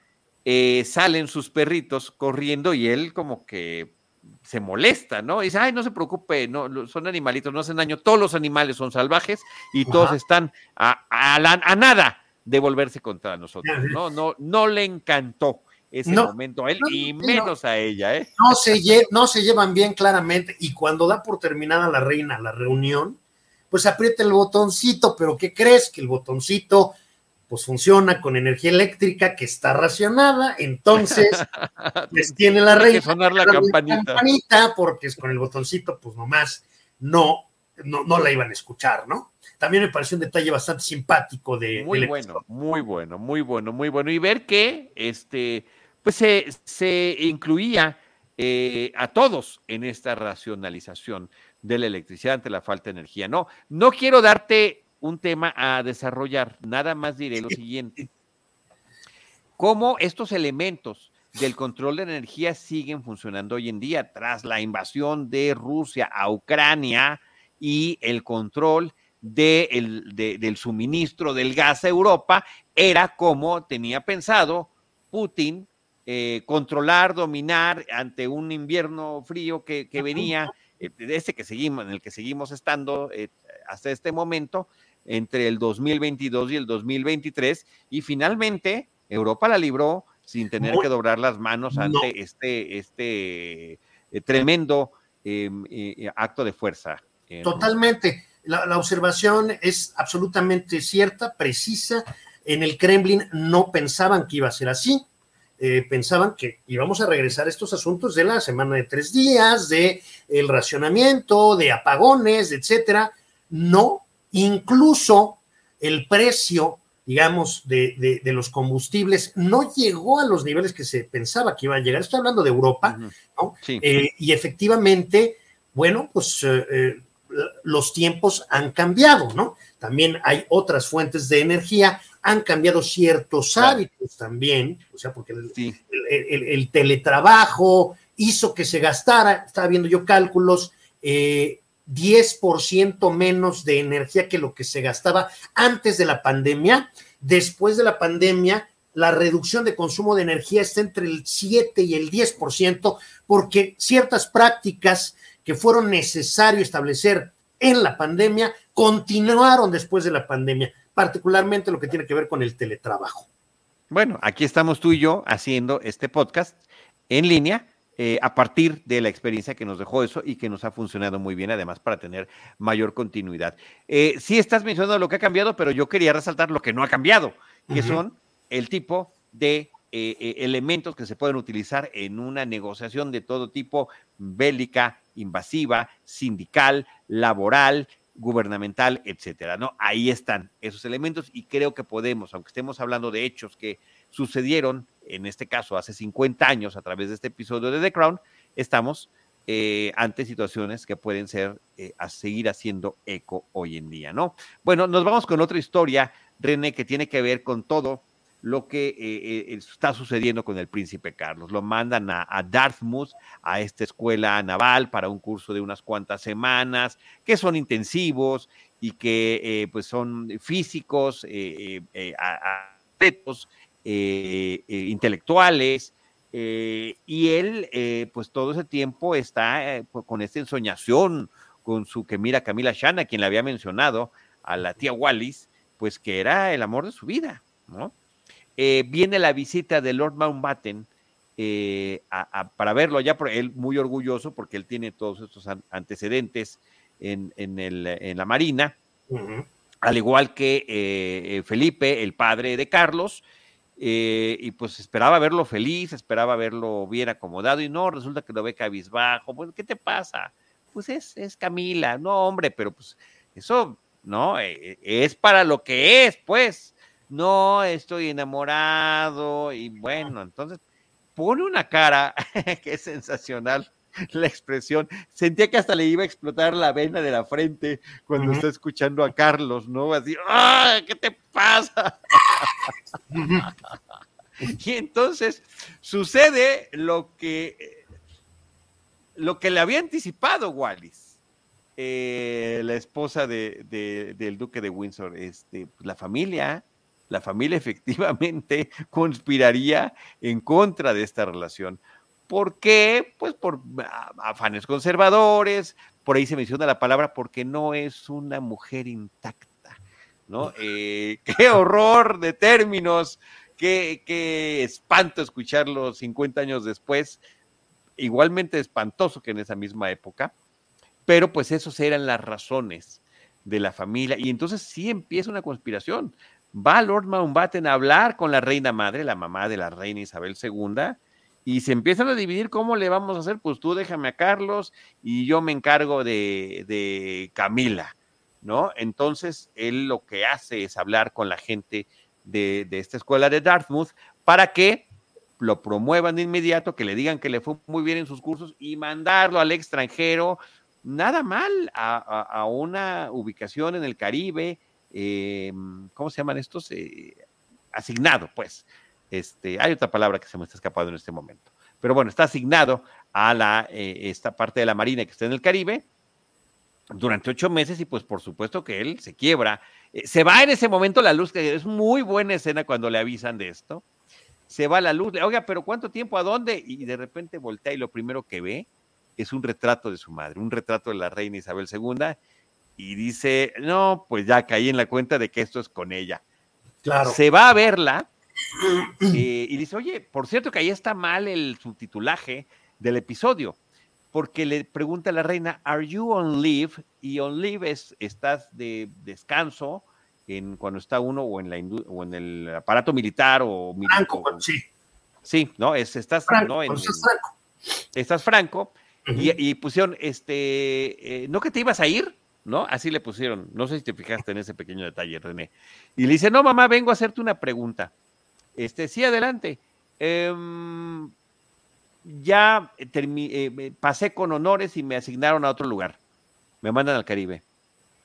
eh, salen sus perritos corriendo y él como que se molesta, ¿no? Y dice, ay, no se preocupe, no, son animalitos, no hacen daño, todos los animales son salvajes y todos están a, a, nada de volverse contra nosotros, ¿no? No, no le encantó ese momento a él y menos a ella, ¿eh? No se, no se llevan bien claramente y cuando da por terminada la reina la reunión, pues aprieta el botoncito, pero ¿qué crees? Que el botoncito pues funciona con energía eléctrica que está racionada, entonces *laughs* pues tiene la reina. sonar la campanita. Porque es con el botoncito, pues nomás no, no, no la iban a escuchar, ¿no? También me pareció un detalle bastante simpático de. Muy bueno, muy bueno, muy bueno, muy bueno. Y ver que este, pues se, se incluía eh, a todos en esta racionalización de la electricidad ante la falta de energía. No, no quiero darte un tema a desarrollar. Nada más diré lo siguiente. ¿Cómo estos elementos del control de energía siguen funcionando hoy en día tras la invasión de Rusia a Ucrania y el control del suministro del gas a Europa? Era como tenía pensado Putin eh, controlar, dominar ante un invierno frío que, venía, eh, de este que seguimos, en el que seguimos estando eh, hasta este momento, entre el 2022 y el 2023 y finalmente Europa la libró sin tener que doblar las manos ante este, este eh, tremendo em, eh, acto de fuerza. Totalmente. La, observación es absolutamente cierta, precisa. En el Kremlin no pensaban que iba a ser así. Eh, pensaban que íbamos a regresar a estos asuntos de la semana de tres días, de el racionamiento, de apagones, etcétera. No, Incluso el precio, digamos, de, los combustibles no llegó a los niveles que se pensaba que iba a llegar. Estoy hablando de Europa, ¿no? Eh, y efectivamente, bueno, pues eh, eh, los tiempos han cambiado, ¿no? También hay otras fuentes de energía, han cambiado ciertos hábitos también, o sea, porque el, teletrabajo hizo que se gastara, estaba viendo yo cálculos, 10% menos de energía que lo que se gastaba antes de la pandemia. Después de la pandemia, la reducción de consumo de energía está entre el 7 y el 10%, porque ciertas prácticas que fueron necesario establecer en la pandemia continuaron después de la pandemia, particularmente lo que tiene que ver con el teletrabajo. Bueno, aquí estamos tú y yo haciendo este podcast en línea eh, a partir de la experiencia que nos dejó eso y que nos ha funcionado muy bien, además, para tener mayor continuidad. Eh, sí estás mencionando lo que ha cambiado, pero yo quería resaltar lo que no ha cambiado, que son el tipo de eh, elementos que se pueden utilizar en una negociación de todo tipo, bélica, invasiva, sindical, laboral, gubernamental, etcétera, ¿no? Ahí están esos elementos y creo que podemos, aunque estemos hablando de hechos que sucedieron, en este caso hace 50 años a través de este episodio de The Crown, estamos eh, ante situaciones que pueden ser eh, a seguir haciendo eco hoy en día, ¿no? Bueno, nos vamos con otra historia, René, que tiene que ver con todo lo que eh, está sucediendo con el príncipe Carlos. Lo mandan a, Dartmouth, a esta escuela naval, para un curso de unas cuantas semanas, que son intensivos y que pues son físicos, atletos, eh, eh, intelectuales, eh, y él, pues todo ese tiempo está con esta ensoñación con su que mira Camila Shana, quien le había mencionado a la tía Wallis, pues que era el amor de su vida, ¿no? viene la visita de Lord Mountbatten para verlo ya, por él muy orgulloso porque él tiene todos estos antecedentes en, en, la Marina, al igual que Felipe, el padre de Carlos, eh, y pues esperaba verlo feliz, esperaba verlo bien acomodado y no, resulta que lo ve cabizbajo. Bueno, ¿qué te pasa? Pues es, es Camila, no hombre, pero pues eso, ¿no? Eh, es para lo que es, pues. No, estoy enamorado y bueno, entonces pone una cara *laughs* que es sensacional la expresión. Sentía que hasta le iba a explotar la vena de la frente cuando está escuchando a Carlos, ¿no? Así, ¡ah! ¿Qué te pasa? *laughs* *laughs* y entonces sucede lo que, lo que le había anticipado Wallis, eh, la esposa de, del duque de Windsor, este, pues, la familia, la familia *laughs* efectivamente conspiraría en contra de esta relación. ¿Por qué? Pues por afanes conservadores, por ahí se menciona la palabra porque no es una mujer intacta, ¿no? Eh, *laughs* qué horror de términos, qué, qué espanto escucharlo 50 años después, igualmente espantoso que en esa misma época, pero pues esas eran las razones de la familia y entonces sí empieza una conspiración. Va Lord Mountbatten a hablar con la reina madre, la mamá de la reina Isabel II, y se empiezan a dividir cómo le vamos a hacer, pues tú déjame a Carlos y yo me encargo de, Camila, ¿no? Entonces, él lo que hace es hablar con la gente de, esta escuela de Dartmouth para que lo promuevan de inmediato, que le digan que le fue muy bien en sus cursos y mandarlo al extranjero, nada mal, a, una ubicación en el Caribe, eh, ¿cómo se llaman estos? Eh, asignado, pues, este, hay otra palabra que se me está escapando en este momento. Pero bueno, está asignado a la, eh, esta parte de la Marina que está en el Caribe durante ocho meses y pues por supuesto que él se quiebra. Eh, se va en ese momento la luz, que es muy buena escena cuando le avisan de esto. Se va la luz, oiga, pero ¿cuánto tiempo? ¿A dónde? Y de repente voltea y lo primero que ve es un retrato de su madre, un retrato de la reina Isabel II y dice, no, pues ya caí en la cuenta de que esto es con ella. Claro. Se va a verla eh, y dice, oye, por cierto que ahí está mal el subtitulaje del episodio, porque le pregunta a la reina, ¿Are you on leave? Y on leave es, estás de descanso en, cuando está uno o en, la o en el aparato militar o... Franco, sí. Sí, ¿no? Es, estás, ¿no? estás franco. Estás franco. y, pusieron, este, eh, ¿no que te ibas a ir? ¿no? Así le pusieron. No sé si te fijaste en ese pequeño detalle, René. Y le dice, no, mamá, vengo a hacerte una pregunta. Este, sí, adelante. Em, ya eh, pasé con honores y me asignaron a otro lugar. Me mandan al Caribe.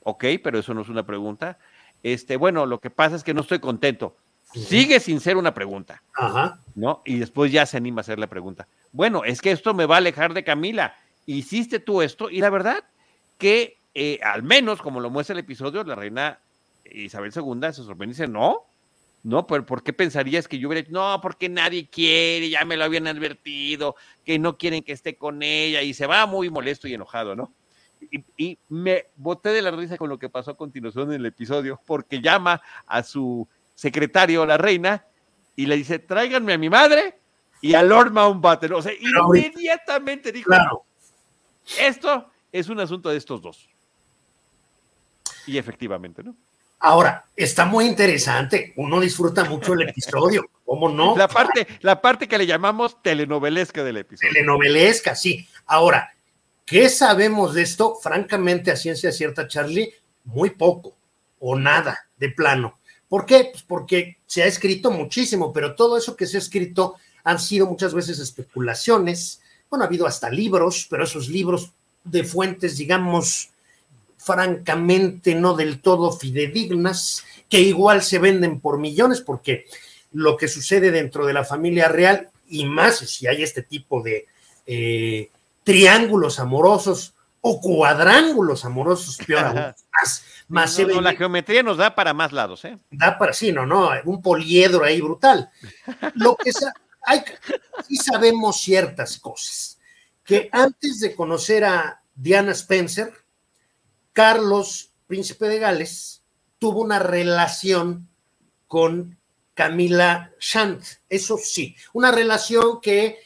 Ok, pero eso no es una pregunta. Este, bueno, lo que pasa es que no estoy contento. Sigue sin ser una pregunta, Ajá. ¿no? Y después ya se anima a hacer la pregunta. Bueno, es que esto me va a alejar de Camila. Hiciste tú esto y la verdad que eh, al menos como lo muestra el episodio, la reina Isabel II se sorprende y dice, no, no, pero ¿por qué pensarías que yo hubiera dicho, no, porque nadie quiere, ya me lo habían advertido, que no quieren que esté con ella y se va muy molesto y enojado, ¿no? Y, y me boté de la risa con lo que pasó a continuación en el episodio, porque llama a su secretario, la reina, y le dice, tráiganme a mi madre y a Lord Mountbatten. O sea, inmediatamente dijo, Claro. esto es un asunto de estos dos. Y efectivamente, ¿no? Ahora, está muy interesante. Uno disfruta mucho el episodio. ¿Cómo no? La parte, la parte que le llamamos telenovelesca del episodio. Telenovelesca, sí. Ahora, ¿qué sabemos de esto? Francamente, a ciencia cierta, Charlie, muy poco o nada de plano. ¿Por qué? Pues porque se ha escrito muchísimo, pero todo eso que se ha escrito han sido muchas veces especulaciones. Bueno, ha habido hasta libros, pero esos libros de fuentes, digamos, francamente no del todo fidedignas, que igual se venden por millones, porque lo que sucede dentro de la familia real, y más si hay este tipo de eh, triángulos amorosos o cuadrángulos amorosos, peor aún, más, más No, la geometría nos da para más lados, ¿eh? da para sí, no, no, un poliedro ahí brutal. Lo que sa- hay, sí sabemos ciertas cosas. Que antes de conocer a Diana Spencer, Carlos, príncipe de Gales, tuvo una relación con Camila Shant. Eso sí, una relación que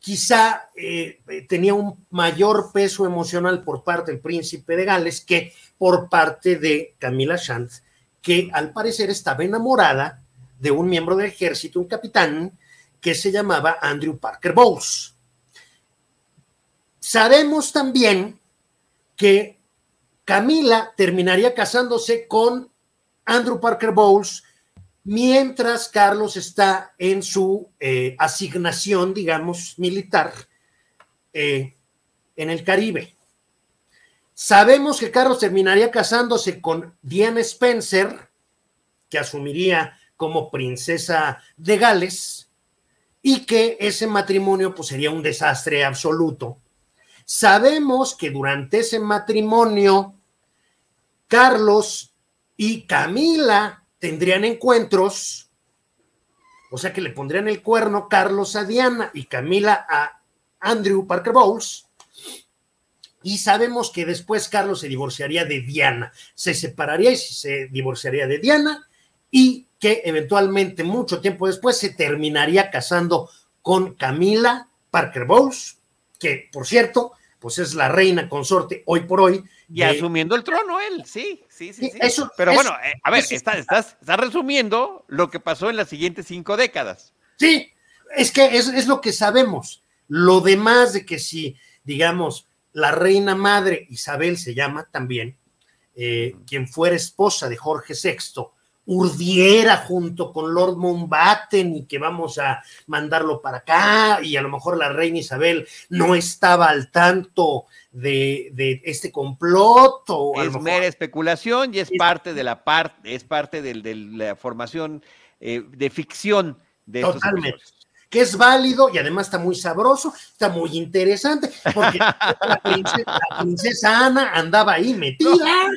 quizá eh, tenía un mayor peso emocional por parte del príncipe de Gales que por parte de Camila Shant, que al parecer estaba enamorada de un miembro del ejército, un capitán, que se llamaba Andrew Parker Bowles. Sabemos también que Camila terminaría casándose con Andrew Parker Bowles mientras Carlos está en su eh, asignación, digamos, militar eh, en el Caribe. Sabemos que Carlos terminaría casándose con Diana Spencer, que asumiría como princesa de Gales, y que ese matrimonio pues, sería un desastre absoluto. Sabemos que durante ese matrimonio, Carlos y Camila tendrían encuentros, o sea que le pondrían el cuerno Carlos a Diana y Camila a Andrew Parker Bowles. Y sabemos que después Carlos se divorciaría de Diana, se separaría y se divorciaría de Diana y que eventualmente mucho tiempo después se terminaría casando con Camila Parker Bowles, que por cierto, pues es la reina consorte hoy por hoy. Y de- asumiendo el trono él, sí, sí, sí. Sí, eso- Pero eso- bueno, eh, a ver, está- estás, estás resumiendo lo que pasó en las siguientes cinco décadas. Sí, es que es, es lo que sabemos. Lo demás de que si, digamos, la reina madre Isabel se llama también, eh, quien fuera esposa de Jorge VI, urdiera junto con Lord Mountbatten y que vamos a mandarlo para acá y a lo mejor la reina Isabel no estaba al tanto de, de este complot o Es mera especulación y es Es- parte de la parte, es parte del- de la formación eh, de ficción de Totalmente. que es válido y además está muy sabroso, está muy interesante, porque *laughs* la princesa, la princesa Ana andaba ahí metida.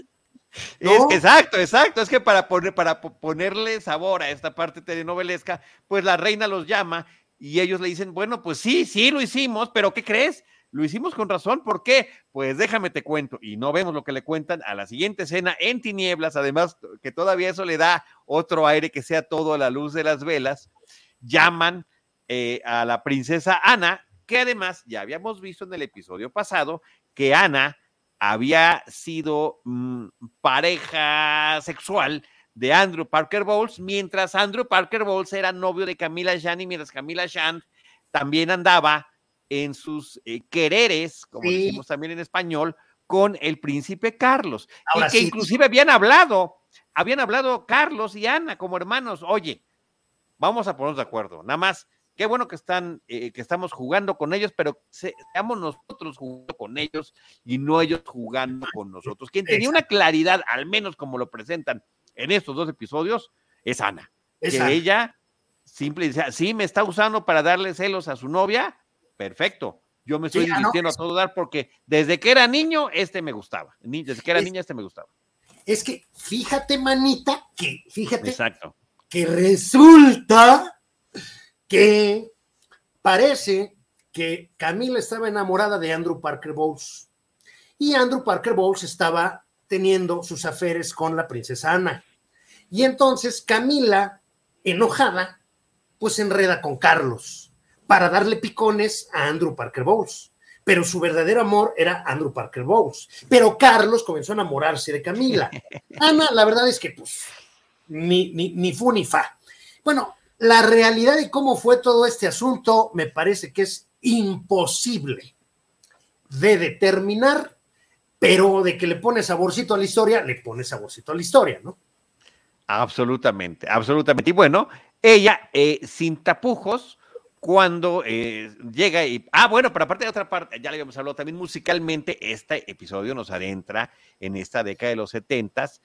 *laughs* Es exacto, exacto. Es que para, poner, para po- ponerle sabor a esta parte telenovelesca, pues la reina los llama y ellos le dicen, bueno, pues sí, sí lo hicimos, pero ¿qué crees? Lo hicimos con razón. ¿Por qué? Pues déjame te cuento. Y no vemos lo que le cuentan a la siguiente escena en tinieblas, además que todavía eso le da otro aire que sea todo a la luz de las velas. Llaman eh, a la princesa Ana, que además ya habíamos visto en el episodio pasado que Ana había sido mm, pareja sexual de Andrew Parker Bowles, mientras Andrew Parker Bowles era novio de Camila Shan y mientras Camila Shan también andaba en sus eh, quereres, como Sí. decimos también en español, con el príncipe Carlos. Ahora y que sí. inclusive habían hablado, habían hablado Carlos y Ana como hermanos, oye, vamos a ponernos de acuerdo, nada más, qué bueno que están, eh, que estamos jugando con ellos, pero se- seamos nosotros jugando con ellos y no ellos jugando con nosotros. Quien tenía una claridad, al menos como lo presentan en estos dos episodios, es Ana. que ella simple dice, sí, me está usando para darle celos a su novia, perfecto. Yo me estoy divirtiendo a todo dar porque desde que era niño, este me gustaba. Desde que era niña, este me gustaba. Es que fíjate, manita, que fíjate Exacto. que resulta que parece que Camila estaba enamorada de Andrew Parker Bowles y Andrew Parker Bowles estaba teniendo sus aferes con la princesa Ana. Y entonces Camila, enojada, pues se enreda con Carlos para darle picones a Andrew Parker Bowles. Pero su verdadero amor era Andrew Parker Bowles. Pero Carlos comenzó a enamorarse de Camila. *laughs* Ana, la verdad es que, pues, ni, ni, ni fu ni fa. Bueno, la realidad de cómo fue todo este asunto me parece que es imposible de determinar, pero de que le pone saborcito a la historia, le pone saborcito a la historia, ¿no? Absolutamente, absolutamente. Y bueno, ella, eh, sin tapujos, cuando eh, llega y... Ah, bueno, pero aparte de otra parte, ya le habíamos hablado también musicalmente, este episodio nos adentra en esta década de los setentas.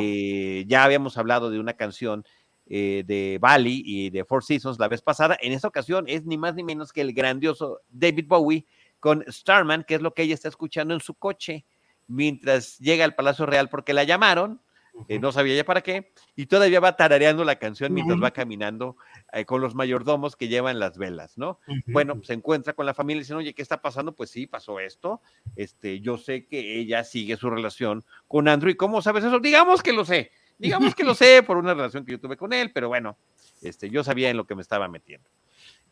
Eh, ya habíamos hablado de una canción de Bali y de Four Seasons la vez pasada. En esta ocasión es ni más ni menos que el grandioso David Bowie con Starman, que es lo que ella está escuchando en su coche mientras llega al Palacio Real porque la llamaron eh, no sabía ya para qué, y todavía va tarareando la canción mientras va caminando eh, con los mayordomos que llevan las velas, ¿no? Bueno, se encuentra con la familia y dicen, oye, ¿qué está pasando? Pues sí, pasó esto. Este, yo sé que ella sigue su relación con Andrew, ¿y cómo sabes eso? Digamos que lo sé, digamos que lo sé por una relación que yo tuve con él, pero bueno, este, yo sabía en lo que me estaba metiendo.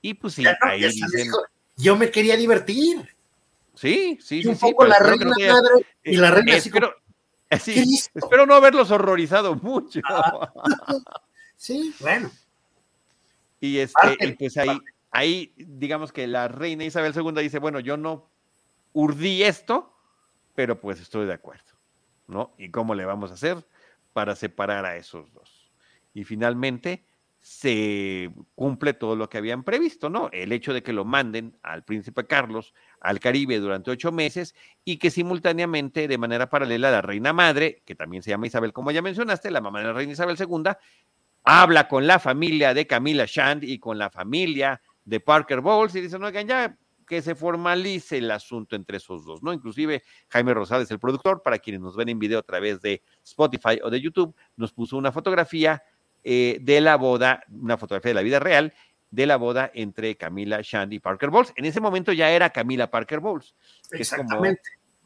Y pues sí, ahí dicen, yo me quería divertir. Sí, sí, sí. Un poco la reina madre y la reina así espero no haberlos horrorizado mucho. Ah. *laughs* sí, bueno. Y este, pues ahí, ahí, digamos que la reina Isabel II dice, bueno, yo no urdí esto, pero pues estoy de acuerdo, ¿no? ¿Y cómo le vamos a hacer para separar a esos dos? Y finalmente se cumple todo lo que habían previsto, ¿no? El hecho de que lo manden al príncipe Carlos al Caribe durante ocho meses y que simultáneamente, de manera paralela, la reina madre, que también se llama Isabel, como ya mencionaste, la mamá de la reina Isabel II, habla con la familia de Camila Shand y con la familia de Parker Bowles y dicen, oigan, ya que se formalice el asunto entre esos dos, ¿no? Inclusive Jaime Rosales, el productor, para quienes nos ven en video a través de Spotify o de YouTube, nos puso una fotografía eh, de la boda, una fotografía de la vida real, de la boda entre Camila Shandy y Parker Bowles. En ese momento ya era Camila Parker Bowles, que es como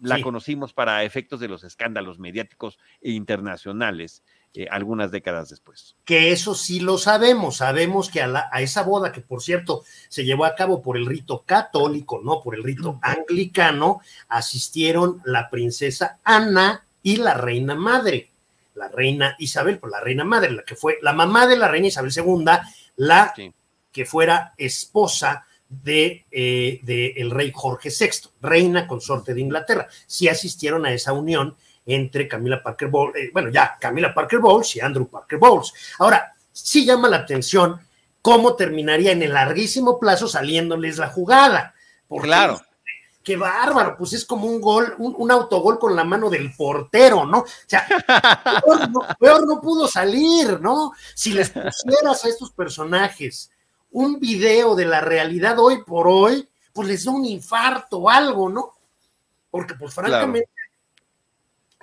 la conocimos para efectos de los escándalos mediáticos e internacionales eh, algunas décadas después. Que eso sí lo sabemos, sabemos que a, a, esa boda, que por cierto se llevó a cabo por el rito católico, no por el rito anglicano, asistieron la princesa Ana y la reina madre la reina Isabel, por la reina madre, la que fue la mamá de la reina Isabel II, la que fuera esposa de, eh, el rey Jorge VI, reina consorte de Inglaterra. Sí asistieron a esa unión entre Camila Parker Bowles, eh, bueno, ya Camila Parker Bowles y Andrew Parker Bowles. Ahora, sí llama la atención cómo terminaría en el larguísimo plazo saliéndoles la jugada. claro qué bárbaro, pues es como un gol, un, autogol con la mano del portero, ¿no? O sea, *laughs* peor no, pudo salir, ¿no? Si les pusieras a estos personajes un video de la realidad hoy por hoy, pues les da un infarto o algo, ¿no? Porque, pues francamente,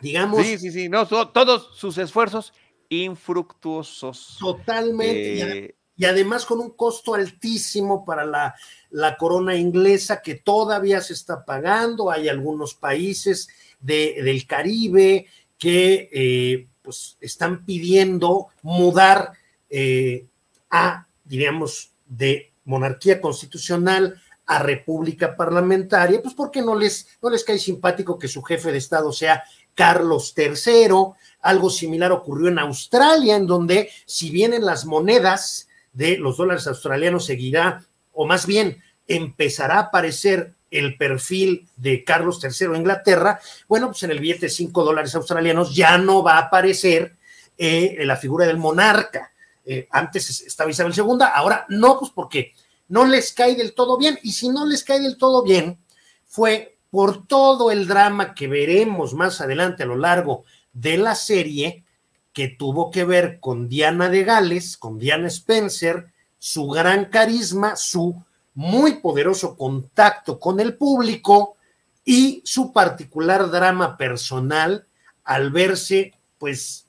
digamos. Sí, sí, sí, no, todos sus esfuerzos infructuosos. Totalmente. Eh, y además con un costo altísimo para la, la, corona inglesa que todavía se está pagando. Hay algunos países de, del Caribe que eh, pues están pidiendo mudar eh, a, diríamos, de monarquía constitucional a república parlamentaria, pues porque no les, no les cae simpático que su jefe de Estado sea Carlos III. Algo similar ocurrió en Australia, en donde si bien en las monedas de los dólares australianos seguirá, o más bien empezará a aparecer el perfil de Carlos III de Inglaterra, bueno, pues en el billete de 5 dólares australianos ya no va a aparecer eh, la figura del monarca. Eh, antes estaba Isabel II, ahora no, pues porque no les cae del todo bien. Y si no les cae del todo bien, fue por todo el drama que veremos más adelante a lo largo de la serie, que tuvo que ver con Diana de Gales, con Diana Spencer, su gran carisma, su muy poderoso contacto con el público y su particular drama personal al verse, pues,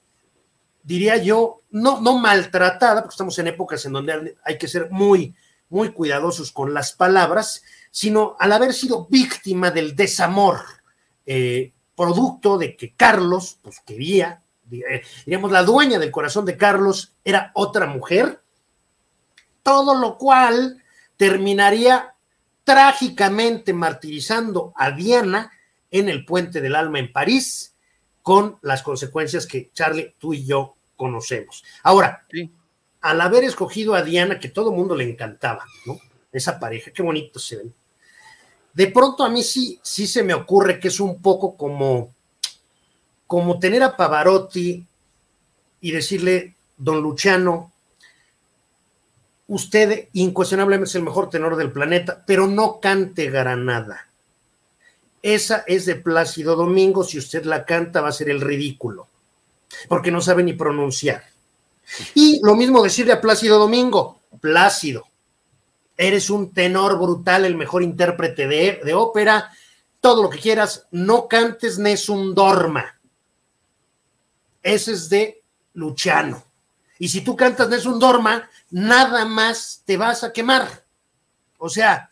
diría yo, no, no maltratada, porque estamos en épocas en donde hay que ser muy, muy cuidadosos con las palabras, sino al haber sido víctima del desamor, eh, producto de que Carlos, pues quería, eh, digamos, la dueña del corazón de Carlos era otra mujer, todo lo cual terminaría trágicamente martirizando a Diana en el puente del alma en París, con las consecuencias que Charlie, tú y yo conocemos. Ahora, al haber escogido a Diana, que todo el mundo le encantaba, ¿no? Esa pareja, qué bonito se ven. De pronto a mí sí, sí se me ocurre que es un poco como, como tener a Pavarotti y decirle, don Luciano, usted incuestionablemente es el mejor tenor del planeta, pero no cante Granada. Esa es de Plácido Domingo, si usted la canta va a ser el ridículo, porque no sabe ni pronunciar. Y lo mismo decirle a Plácido Domingo, Plácido, eres un tenor brutal, el mejor intérprete de, de ópera, todo lo que quieras, no cantes Nessun Dorma. Ese es de Luciano. Y si tú cantas Nessun Dorma, nada más te vas a quemar. O sea,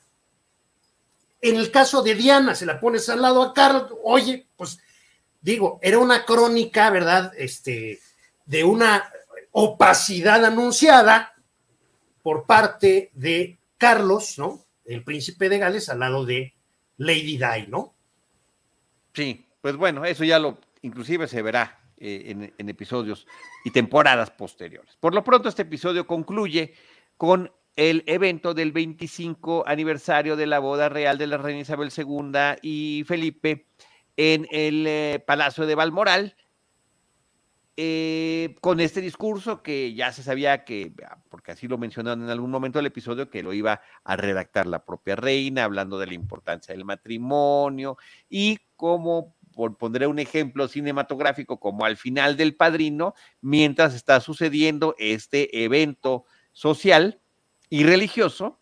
en el caso de Diana, se la pones al lado a Carlos, oye, pues digo, era una crónica, ¿verdad? Este, de una opacidad anunciada por parte de Carlos, ¿no? El príncipe de Gales al lado de Lady Di, ¿no? Sí, pues bueno, eso ya lo, inclusive se verá eh, en, episodios y temporadas posteriores. Por lo pronto, este episodio concluye con el evento del 25 aniversario de la boda real de la reina Isabel II y Felipe en el eh, Palacio de Balmoral, eh, con este discurso que ya se sabía que, ah, porque así lo mencionaron en algún momento del episodio, que lo iba a redactar la propia reina, hablando de la importancia del matrimonio y cómo pondré un ejemplo cinematográfico, como al final del Padrino, mientras está sucediendo este evento social y religioso,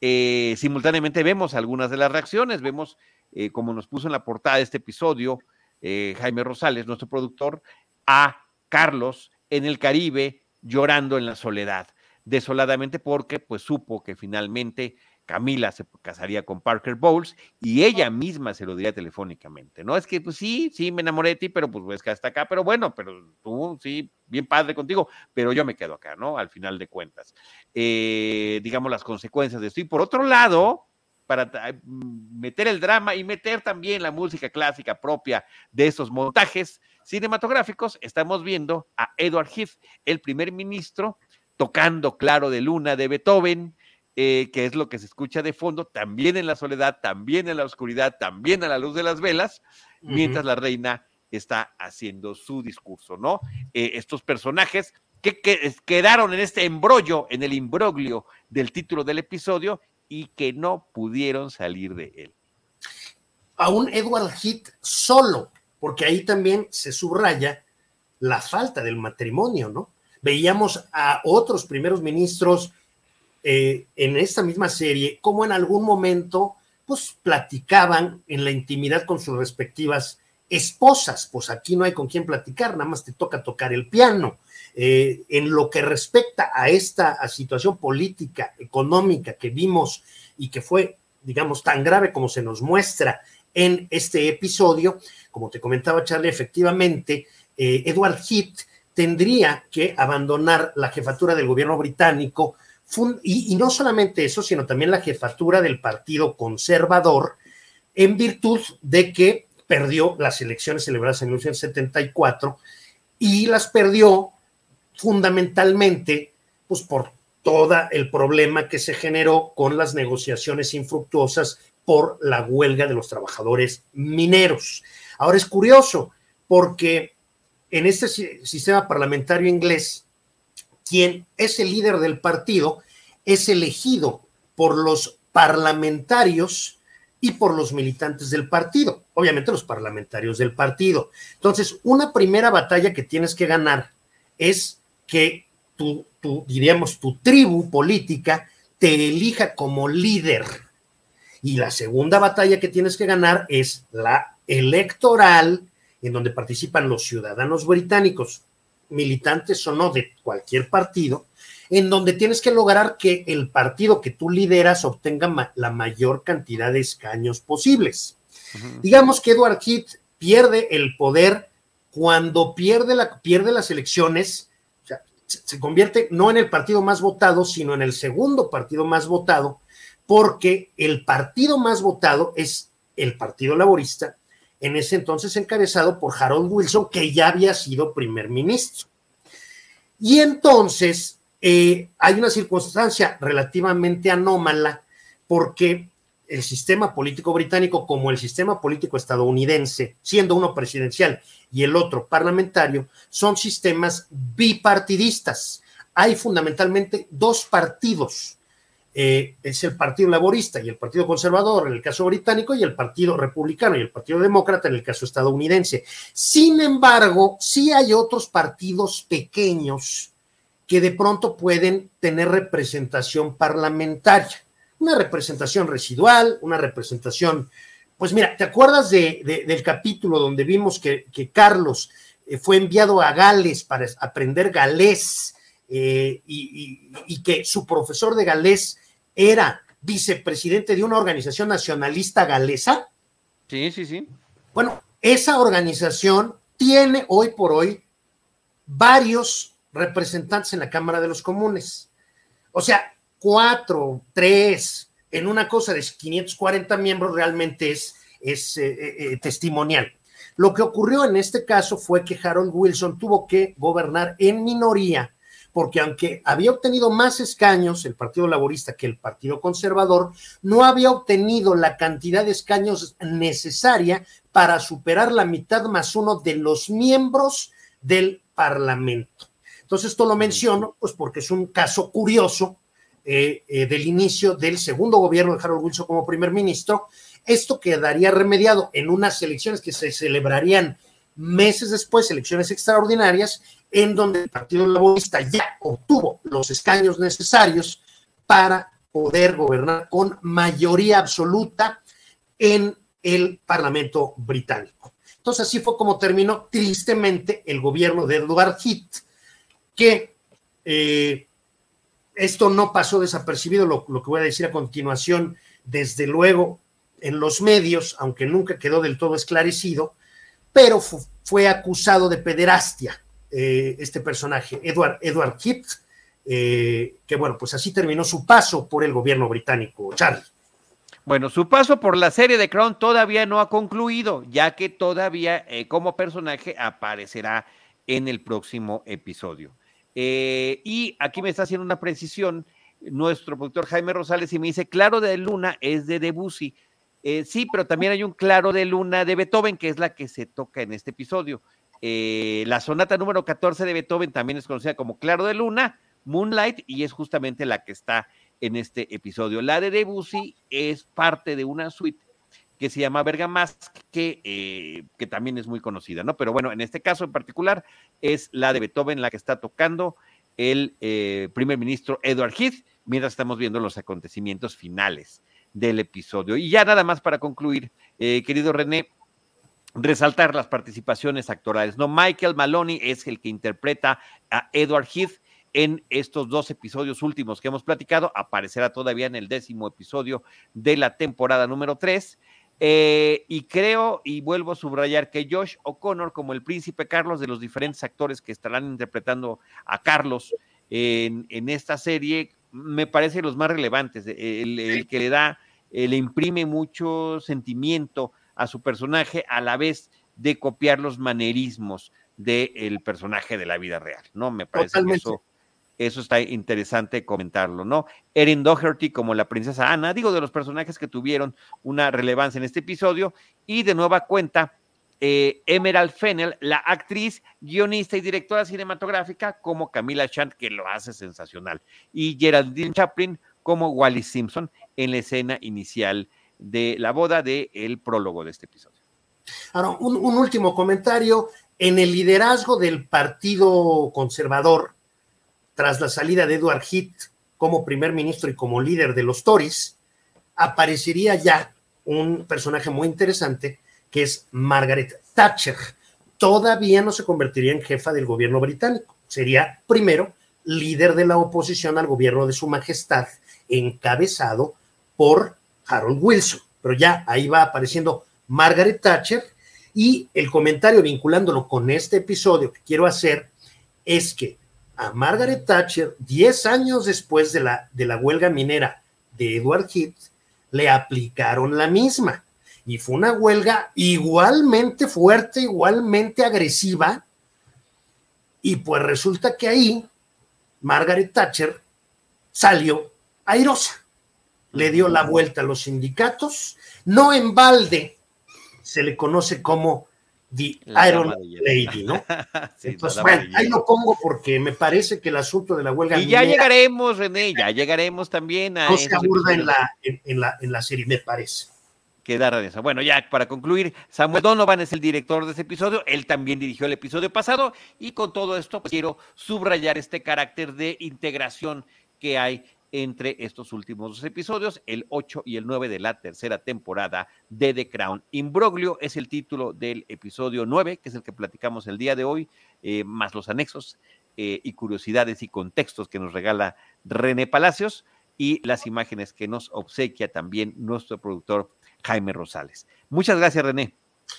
eh, simultáneamente vemos algunas de las reacciones, vemos, eh, como nos puso en la portada de este episodio, Jaime Rosales, nuestro productor, a Carlos en el Caribe llorando en la soledad, desoladamente porque pues supo que finalmente Camila se casaría con Parker Bowles y ella misma se lo diría telefónicamente, ¿no? Es que, pues sí, sí, me enamoré de ti, pero pues ves que hasta acá, pero bueno, pero tú, sí, bien padre contigo, pero yo me quedo acá, ¿no? Al final de cuentas. Eh, digamos las consecuencias de esto. Y por otro lado, para meter el drama y meter también la música clásica propia de esos montajes cinematográficos, estamos viendo a Edward Heath, el primer ministro, tocando Claro de Luna de Beethoven, eh, que es lo que se escucha de fondo, también en la soledad, también en la oscuridad, también a la luz de las velas, mientras la reina está haciendo su discurso, ¿no? Eh, estos personajes que, quedaron en este embrollo, en el imbroglio del título del episodio y que no pudieron salir de él. Aún Edward Heath solo, porque ahí también se subraya la falta del matrimonio, ¿no? Veíamos a otros primeros ministros eh, en esta misma serie cómo en algún momento pues platicaban en la intimidad con sus respectivas esposas, pues aquí no hay con quién platicar, nada más te toca tocar el piano. Eh, en lo que respecta a esta situación política, económica que vimos y que fue, digamos, tan grave como se nos muestra en este episodio, como te comentaba Charlie, efectivamente, eh, Edward Heath tendría que abandonar la jefatura del gobierno británico y, no solamente eso, sino también la jefatura del Partido Conservador, en virtud de que perdió las elecciones celebradas en 1974 y las perdió fundamentalmente pues por todo el problema que se generó con las negociaciones infructuosas por la huelga de los trabajadores mineros. Ahora es curioso porque en este sistema parlamentario inglés quien es el líder del partido, es elegido por los parlamentarios y por los militantes del partido, obviamente los parlamentarios del partido. Entonces, una primera batalla que tienes que ganar es que tu, diríamos, tu tribu política te elija como líder. Y la segunda batalla que tienes que ganar es la electoral, en donde participan los ciudadanos británicos, militantes o no de cualquier partido, en donde tienes que lograr que el partido que tú lideras obtenga ma la mayor cantidad de escaños posibles. Uh -huh. Digamos que Edward Heath pierde el poder cuando pierde, la, pierde las elecciones, o sea, se convierte no en el partido más votado, sino en el segundo partido más votado, porque el partido más votado es el Partido Laborista, en ese entonces encabezado por Harold Wilson, que ya había sido primer ministro. Y entonces eh, hay una circunstancia relativamente anómala porque el sistema político británico como el sistema político estadounidense, siendo uno presidencial y el otro parlamentario, son sistemas bipartidistas. Hay fundamentalmente dos partidos. Eh, es el Partido Laborista y el Partido Conservador en el caso británico y el Partido Republicano y el Partido Demócrata en el caso estadounidense. Sin embargo, sí hay otros partidos pequeños que de pronto pueden tener representación parlamentaria una representación residual, una representación, pues mira, ¿te acuerdas de, de, del capítulo donde vimos que, que Carlos eh, fue enviado a Gales para aprender galés eh, y, y, que su profesor de galés era vicepresidente de una organización nacionalista galesa? Sí, sí, sí. Bueno, esa organización tiene hoy por hoy varios representantes en la Cámara de los Comunes. O sea, cuatro, tres, en una cosa de 540 miembros realmente es, es eh, eh, testimonial. Lo que ocurrió en este caso fue que Harold Wilson tuvo que gobernar en minoría, porque aunque había obtenido más escaños el Partido Laborista que el Partido Conservador, no había obtenido la cantidad de escaños necesaria para superar la mitad más uno de los miembros del Parlamento. Entonces, esto lo menciono, pues porque es un caso curioso eh, eh, del inicio del segundo gobierno de Harold Wilson como primer ministro. Esto quedaría remediado en unas elecciones que se celebrarían meses después, elecciones extraordinarias, en donde el Partido Laborista ya obtuvo los escaños necesarios para poder gobernar con mayoría absoluta en el Parlamento británico. Entonces así fue como terminó tristemente el gobierno de Edward Heath, que eh, esto no pasó desapercibido, lo, lo, que voy a decir a continuación, desde luego en los medios, aunque nunca quedó del todo esclarecido, pero fu fue acusado de pederastia eh, este personaje, Edward, Edward eh, que bueno, pues así terminó su paso por el gobierno británico, Charlie. Bueno, su paso por la serie de Crown todavía no ha concluido, ya que todavía eh, como personaje aparecerá en el próximo episodio. Y aquí me está haciendo una precisión nuestro productor Jaime Rosales y me dice, Claro de Luna es de Debussy. Eh, sí, pero también hay un Claro de Luna de Beethoven, que es la que se toca en este episodio. Eh, la sonata número 14 de Beethoven también es conocida como Claro de Luna, Moonlight, y es justamente la que está en este episodio. La de Debussy es parte de una suite que se llama Bergamasque, que, eh, que también es muy conocida, ¿no? Pero bueno, en este caso en particular es la de Beethoven la que está tocando el eh, primer ministro Edward Heath, mientras estamos viendo los acontecimientos finales del episodio. Y ya nada más para concluir, eh, querido René, resaltar las participaciones actorales, ¿no? Michael Maloney es el que interpreta a Edward Heath en estos dos episodios últimos que hemos platicado, aparecerá todavía en el décimo episodio de la temporada número 3. Eh, y creo, y vuelvo a subrayar, que Josh O'Connor, como el príncipe Carlos, de los diferentes actores que estarán interpretando a Carlos en, en esta serie, me parece los más relevantes, el, el que le da, eh, le imprime mucho sentimiento a su personaje a la vez de copiar los manerismos del personaje de la vida real, ¿no? Me parece Totalmente. que eso eso está interesante comentarlo, ¿no? Erin Doherty como la princesa Ana, digo de los personajes que tuvieron una relevancia en este episodio, y de nueva cuenta, eh, Emerald Fennel, la actriz, guionista y directora cinematográfica, como Camila Chant, que lo hace sensacional, y Geraldine Chaplin como Wally Simpson en la escena inicial de la boda del el prólogo de este episodio. Ahora, un último comentario. en el liderazgo del Partido Conservador, tras la salida de Edward Heath como primer ministro y como líder de los Tories, aparecería ya un personaje muy interesante que es Margaret Thatcher. Todavía no se convertiría en jefa del gobierno británico, sería primero líder de la oposición al gobierno de su majestad, encabezado por Harold Wilson. Pero ya ahí va apareciendo Margaret Thatcher y el comentario vinculándolo con este episodio que quiero hacer es que a Margaret Thatcher, 10 años después de la, de la huelga minera de Edward Heath, le aplicaron la misma. Y fue una huelga igualmente fuerte, igualmente agresiva. Y pues resulta que ahí Margaret Thatcher salió airosa. Le dio la vuelta a los sindicatos. No en balde se le conoce como The Iron Lady, ¿no? *laughs* Entonces, bueno, ahí lo pongo porque me parece que el asunto de la huelga. Y ya llegaremos, René, ya llegaremos también a. No se aburda en la, en, la, en la serie, me parece. Queda eso. Bueno, ya para concluir, Samuel Donovan es el director de ese episodio, él también dirigió el episodio pasado y con todo esto pues, quiero subrayar este carácter de integración que hay entre estos últimos dos episodios, el 8 y el 9 de la tercera temporada de The Crown. Imbroglio es el título del episodio 9, que es el que platicamos el día de hoy, eh, más los anexos eh, y curiosidades y contextos que nos regala René Palacios y las imágenes que nos obsequia también nuestro productor Jaime Rosales. Muchas gracias, René.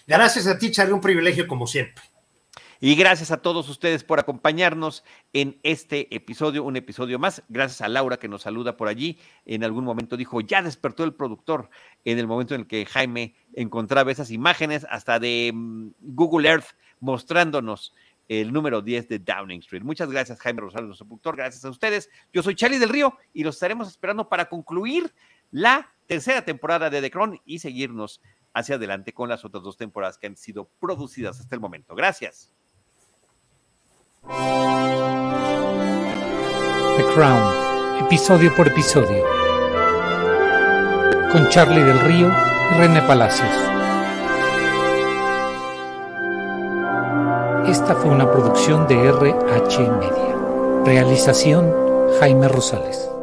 Gracias a ti, Charlie, un privilegio como siempre. Y gracias a todos ustedes por acompañarnos en este episodio, un episodio más. Gracias a Laura que nos saluda por allí. En algún momento dijo, ya despertó el productor en el momento en el que Jaime encontraba esas imágenes, hasta de mm, Google Earth, mostrándonos el número 10 de Downing Street. Muchas gracias, Jaime Rosales, nuestro productor. Gracias a ustedes. Yo soy Charlie del Río y los estaremos esperando para concluir la tercera temporada de The Crown y seguirnos hacia adelante con las otras dos temporadas que han sido producidas hasta el momento. Gracias. The Crown, episodio por episodio. Con Charlie del Río y René Palacios. Esta fue una producción de RH Media. Realización Jaime Rosales.